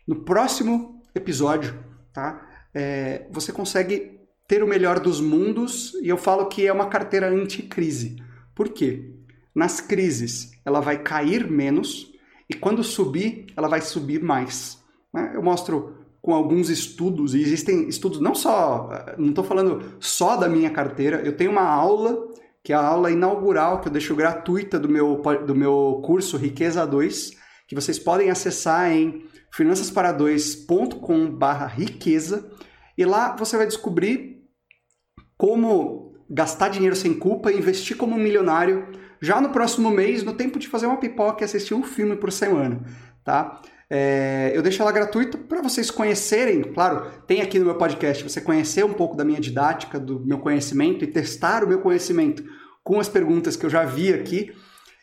no próximo episódio, tá? É, você consegue ter o melhor dos mundos e eu falo que é uma carteira anti-crise. Por quê? Nas crises ela vai cair menos e quando subir ela vai subir mais. Né? Eu mostro com alguns estudos, e existem estudos não só, não estou falando só da minha carteira, eu tenho uma aula, que é a aula inaugural, que eu deixo gratuita do meu, do meu curso Riqueza 2, que vocês podem acessar em finançaspara2.com.br riqueza, e lá você vai descobrir como gastar dinheiro sem culpa e investir como um milionário já no próximo mês, no tempo de fazer uma pipoca e assistir um filme por semana, tá? É, eu deixo ela gratuita para vocês conhecerem. Claro, tem aqui no meu podcast você conhecer um pouco da minha didática, do meu conhecimento e testar o meu conhecimento com as perguntas que eu já vi aqui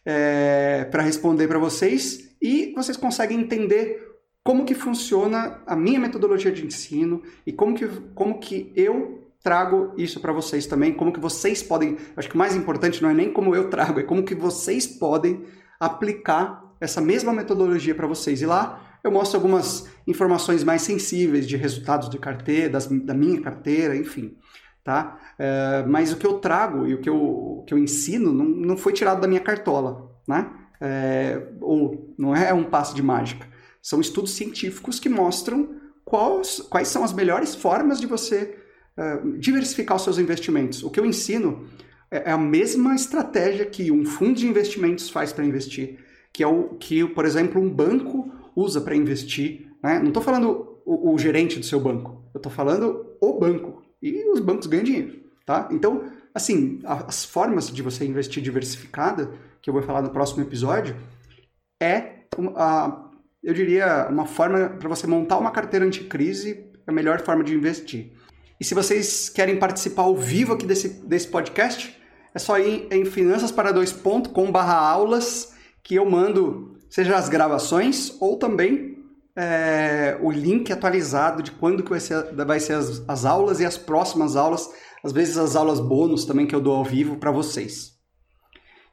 é, para responder para vocês e vocês conseguem entender como que funciona a minha metodologia de ensino e como que, como que eu trago isso para vocês também, como que vocês podem, acho que o mais importante não é nem como eu trago, é como que vocês podem aplicar essa mesma metodologia para vocês. E lá eu mostro algumas informações mais sensíveis de resultados de carteira, das, da minha carteira, enfim. Tá? É, mas o que eu trago e o que eu, o que eu ensino não, não foi tirado da minha cartola, né? É, ou não é um passo de mágica. São estudos científicos que mostram quais, quais são as melhores formas de você uh, diversificar os seus investimentos. O que eu ensino é, é a mesma estratégia que um fundo de investimentos faz para investir, que é o que, por exemplo, um banco usa para investir. Né? Não estou falando o, o, gerente do seu banco, eu estou falando o banco. E os bancos ganham dinheiro. Tá? Então, assim, as formas de você investir diversificada, que eu vou falar no próximo episódio, é, uma, eu diria, uma forma para você montar uma carteira anticrise, a melhor forma de investir. E se vocês querem participar ao vivo aqui desse, desse podcast, é só ir em finançaspara2.com aulas que eu mando, seja as gravações ou também é, o link atualizado de quando que vai ser, vai ser as, as aulas e as próximas aulas, às vezes as aulas bônus também que eu dou ao vivo para vocês.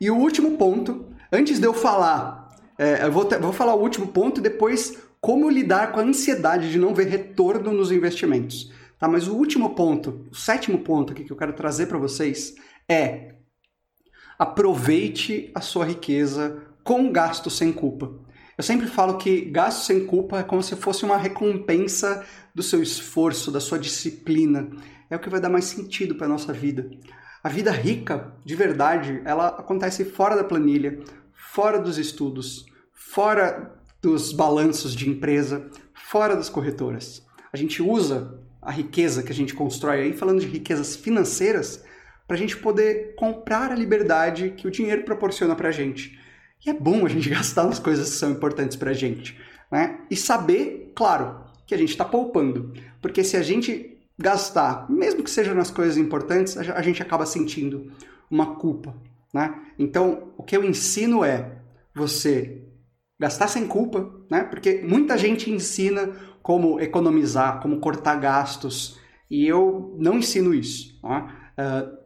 E o último ponto, antes de eu falar, é, eu vou, vou falar o último ponto e depois como lidar com a ansiedade de não ver retorno nos investimentos. Tá? Mas o último ponto, o sétimo ponto aqui que eu quero trazer para vocês é aproveite a sua riqueza com gasto sem culpa. Eu sempre falo que gasto sem culpa é como se fosse uma recompensa do seu esforço, da sua disciplina. É o que vai dar mais sentido para a nossa vida. A vida rica, de verdade, ela acontece fora da planilha, fora dos estudos, fora dos balanços de empresa, fora das corretoras. A gente usa a riqueza que a gente constrói aí, falando de riquezas financeiras, para a gente poder comprar a liberdade que o dinheiro proporciona para a gente. E é bom a gente gastar nas coisas que são importantes para a gente. Né? E saber, claro, que a gente está poupando. Porque se a gente gastar, mesmo que seja nas coisas importantes, a gente acaba sentindo uma culpa. Né? Então, o que eu ensino é você gastar sem culpa, né? porque muita gente ensina como economizar, como cortar gastos. E eu não ensino isso. Uh,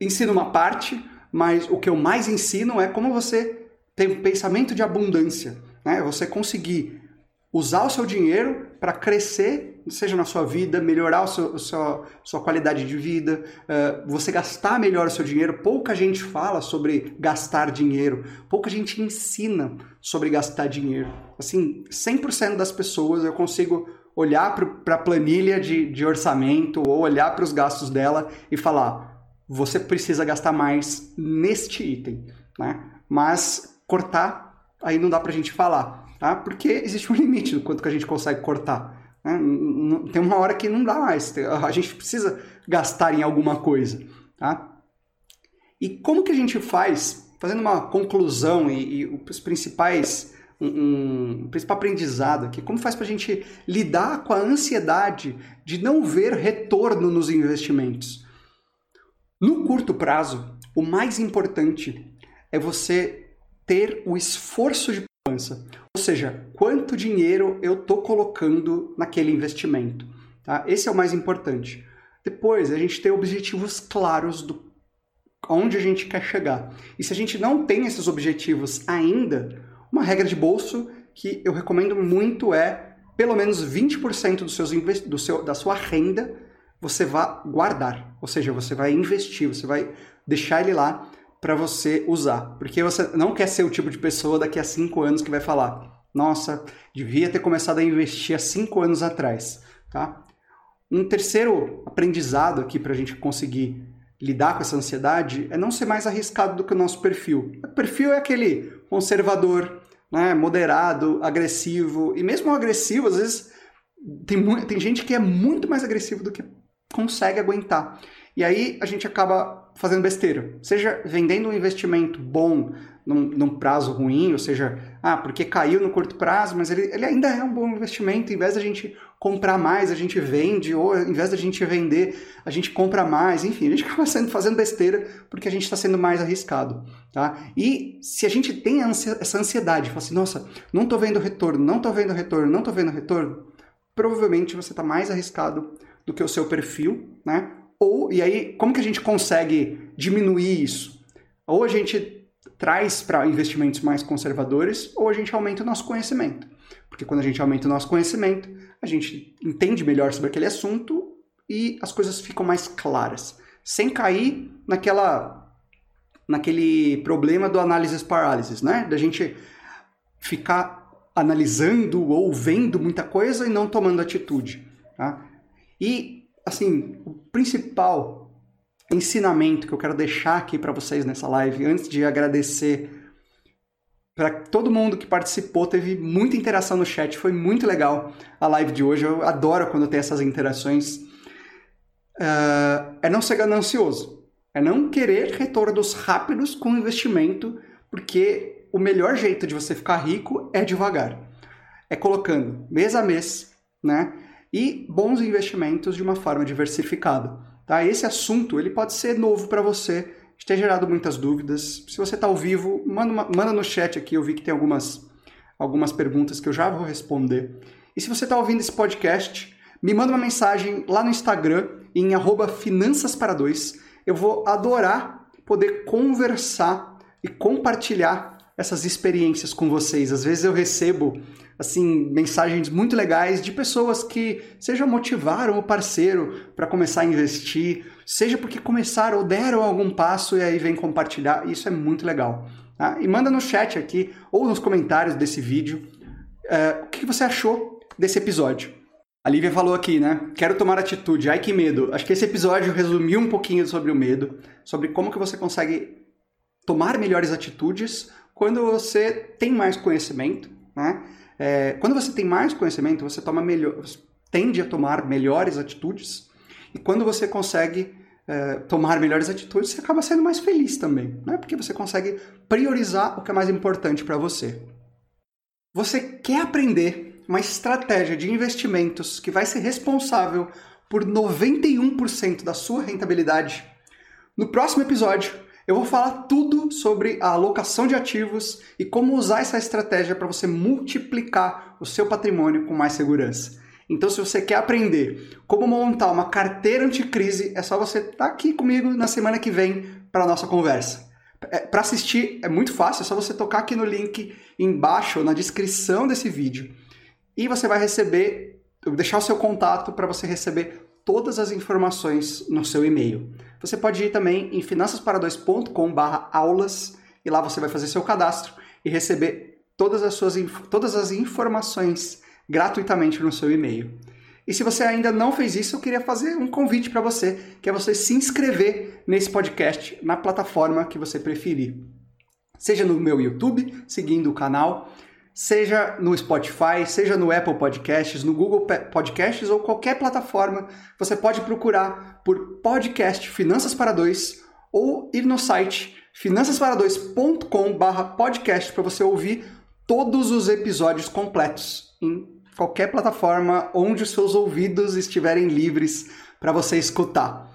ensino uma parte, mas o que eu mais ensino é como você tem um pensamento de abundância. Né? Você conseguir usar o seu dinheiro para crescer, seja na sua vida, melhorar o seu, a sua, sua qualidade de vida, uh, você gastar melhor o seu dinheiro. Pouca gente fala sobre gastar dinheiro, pouca gente ensina sobre gastar dinheiro. Assim, 100% das pessoas eu consigo olhar para a planilha de, de orçamento ou olhar para os gastos dela e falar: você precisa gastar mais neste item, né? Mas cortar, aí não dá para a gente falar tá? Porque existe um limite do quanto que a gente consegue cortar. Né? Tem uma hora que não dá mais, a gente precisa gastar em alguma coisa, tá? E como que a gente faz, fazendo uma conclusão e, e os principais um, um, principal aprendizado aqui, como faz para a gente lidar com a ansiedade de não ver retorno nos investimentos? No curto prazo, o mais importante é você ter o esforço de poupança. Ou seja, quanto dinheiro eu estou colocando naquele investimento. Tá? Esse é o mais importante. Depois, a gente ter objetivos claros do onde a gente quer chegar. E se a gente não tem esses objetivos ainda, uma regra de bolso que eu recomendo muito é pelo menos 20% dos seus do seu, da sua renda você vai guardar. Ou seja, você vai investir, você vai deixar ele lá para você usar. Porque você não quer ser o tipo de pessoa daqui a cinco anos que vai falar: nossa, devia ter começado a investir há cinco anos atrás. Tá? Um terceiro aprendizado aqui para a gente conseguir lidar com essa ansiedade é não ser mais arriscado do que o nosso perfil. O perfil é aquele conservador, né, moderado, agressivo, e mesmo agressivo, às vezes tem, tem gente que é muito mais agressivo do que consegue aguentar. E aí a gente acaba fazendo besteira. Seja vendendo um investimento bom num, num, prazo ruim, ou seja, ah, porque caiu no curto prazo, mas ele, ele ainda é um bom investimento. Em vez da gente comprar mais, a gente vende, ou em vez da gente vender, a gente compra mais. Enfim, a gente acaba sendo, fazendo besteira porque a gente está sendo mais arriscado. Tá? E se a gente tem essa ansiedade, fala assim, nossa, não estou vendo retorno, não estou vendo retorno, não estou vendo retorno, provavelmente você está mais arriscado do que o seu perfil, né? Ou, e aí, como que a gente consegue diminuir isso? Ou a gente traz para investimentos mais conservadores, ou a gente aumenta o nosso conhecimento. Porque quando a gente aumenta o nosso conhecimento, a gente entende melhor sobre aquele assunto e as coisas ficam mais claras, sem cair naquela naquele problema do análisis paralysis, né? Da gente ficar analisando ou vendo muita coisa e não tomando atitude, tá? E, assim, o principal ensinamento que eu quero deixar aqui para vocês nessa live, antes de agradecer para todo mundo que participou, teve muita interação no chat, foi muito legal a live de hoje. Eu adoro quando tem essas interações. Uh, é não ser ganancioso, é não querer retornos rápidos com investimento, porque o melhor jeito de você ficar rico é devagar. É colocando mês a mês, né? E bons investimentos de uma forma diversificada. Tá? Esse assunto ele pode ser novo para você, ter gerado muitas dúvidas. Se você está ao vivo, manda, uma, manda no chat aqui, eu vi que tem algumas, algumas perguntas que eu já vou responder. E se você está ouvindo esse podcast, me manda uma mensagem lá no Instagram, em finanças para dois. Eu vou adorar poder conversar e compartilhar essas experiências com vocês. Às vezes eu recebo assim, mensagens muito legais de pessoas que seja motivaram o parceiro para começar a investir, seja porque começaram ou deram algum passo e aí vem compartilhar. Isso é muito legal. Tá? E manda no chat aqui ou nos comentários desse vídeo uh, o que você achou desse episódio. A Lívia falou aqui, né? Quero tomar atitude. Ai que medo. Acho que esse episódio resumiu um pouquinho sobre o medo, sobre como que você consegue tomar melhores atitudes quando você tem mais conhecimento, né? É, quando você tem mais conhecimento, você toma melhor, tende a tomar melhores atitudes. E quando você consegue é, tomar melhores atitudes, você acaba sendo mais feliz também, né? Porque você consegue priorizar o que é mais importante para você. Você quer aprender uma estratégia de investimentos que vai ser responsável por 91% da sua rentabilidade? No próximo episódio, eu vou falar tudo sobre a alocação de ativos e como usar essa estratégia para você multiplicar o seu patrimônio com mais segurança. Então, se você quer aprender como montar uma carteira anticrise, é só você estar tá aqui comigo na semana que vem para a nossa conversa. É, para assistir é muito fácil, é só você tocar aqui no link embaixo, na descrição desse vídeo. E você vai receber, deixar o seu contato para você receber todas as informações no seu e-mail. Você pode ir também em finançaspara2.com/aulas e lá você vai fazer seu cadastro e receber todas as suas todas as informações gratuitamente no seu e-mail. E se você ainda não fez isso, eu queria fazer um convite para você, que é você se inscrever nesse podcast na plataforma que você preferir. Seja no meu YouTube, seguindo o canal, seja no Spotify, seja no Apple Podcasts, no Google Podcasts ou qualquer plataforma, você pode procurar por podcast Finanças para Dois ou ir no site finançaspara2.com/podcast para você ouvir todos os episódios completos em qualquer plataforma onde os seus ouvidos estiverem livres para você escutar.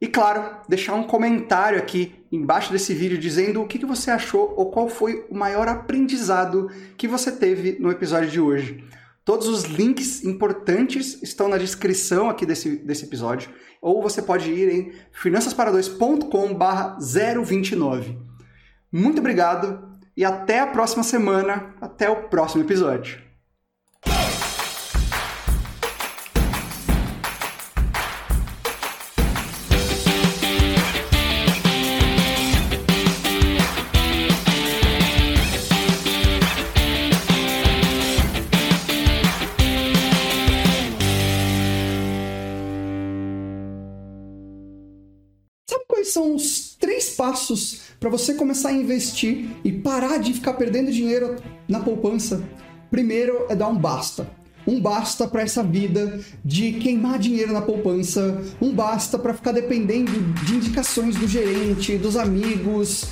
E claro, deixar um comentário aqui embaixo desse vídeo dizendo o que você achou ou qual foi o maior aprendizado que você teve no episódio de hoje. Todos os links importantes estão na descrição aqui desse, desse episódio. Ou você pode ir em finançaspara2.com/029. Muito obrigado e até a próxima semana, até o próximo episódio. São os três passos para você começar a investir e parar de ficar perdendo dinheiro na poupança? Primeiro é dar um basta. Um basta para essa vida de queimar dinheiro na poupança, um basta para ficar dependendo de indicações do gerente, dos amigos.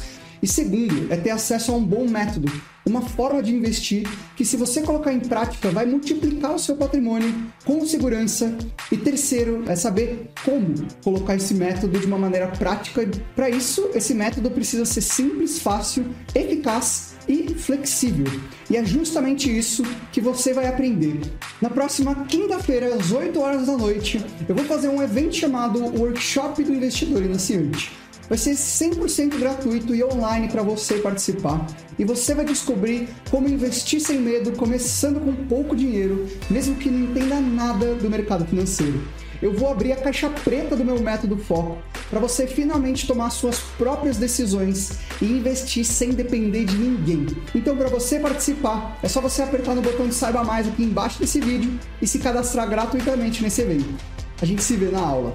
E segundo, é ter acesso a um bom método uma forma de investir que, se você colocar em prática, vai multiplicar o seu patrimônio com segurança. E terceiro, é saber como colocar esse método de uma maneira prática. Para isso, esse método precisa ser simples, fácil, eficaz e flexível. E é justamente isso que você vai aprender. Na próxima quinta-feira, às 8 horas da noite, eu vou fazer um evento chamado Workshop do Investidor Iniciante. Vai ser 100% gratuito e online para você participar. E você vai descobrir como investir sem medo, começando com pouco dinheiro, mesmo que não entenda nada do mercado financeiro. Eu vou abrir a caixa preta do meu método Foco para você finalmente tomar suas próprias decisões e investir sem depender de ninguém. Então, para você participar, é só você apertar no botão de saiba mais aqui embaixo desse vídeo e se cadastrar gratuitamente nesse evento. A gente se vê na aula.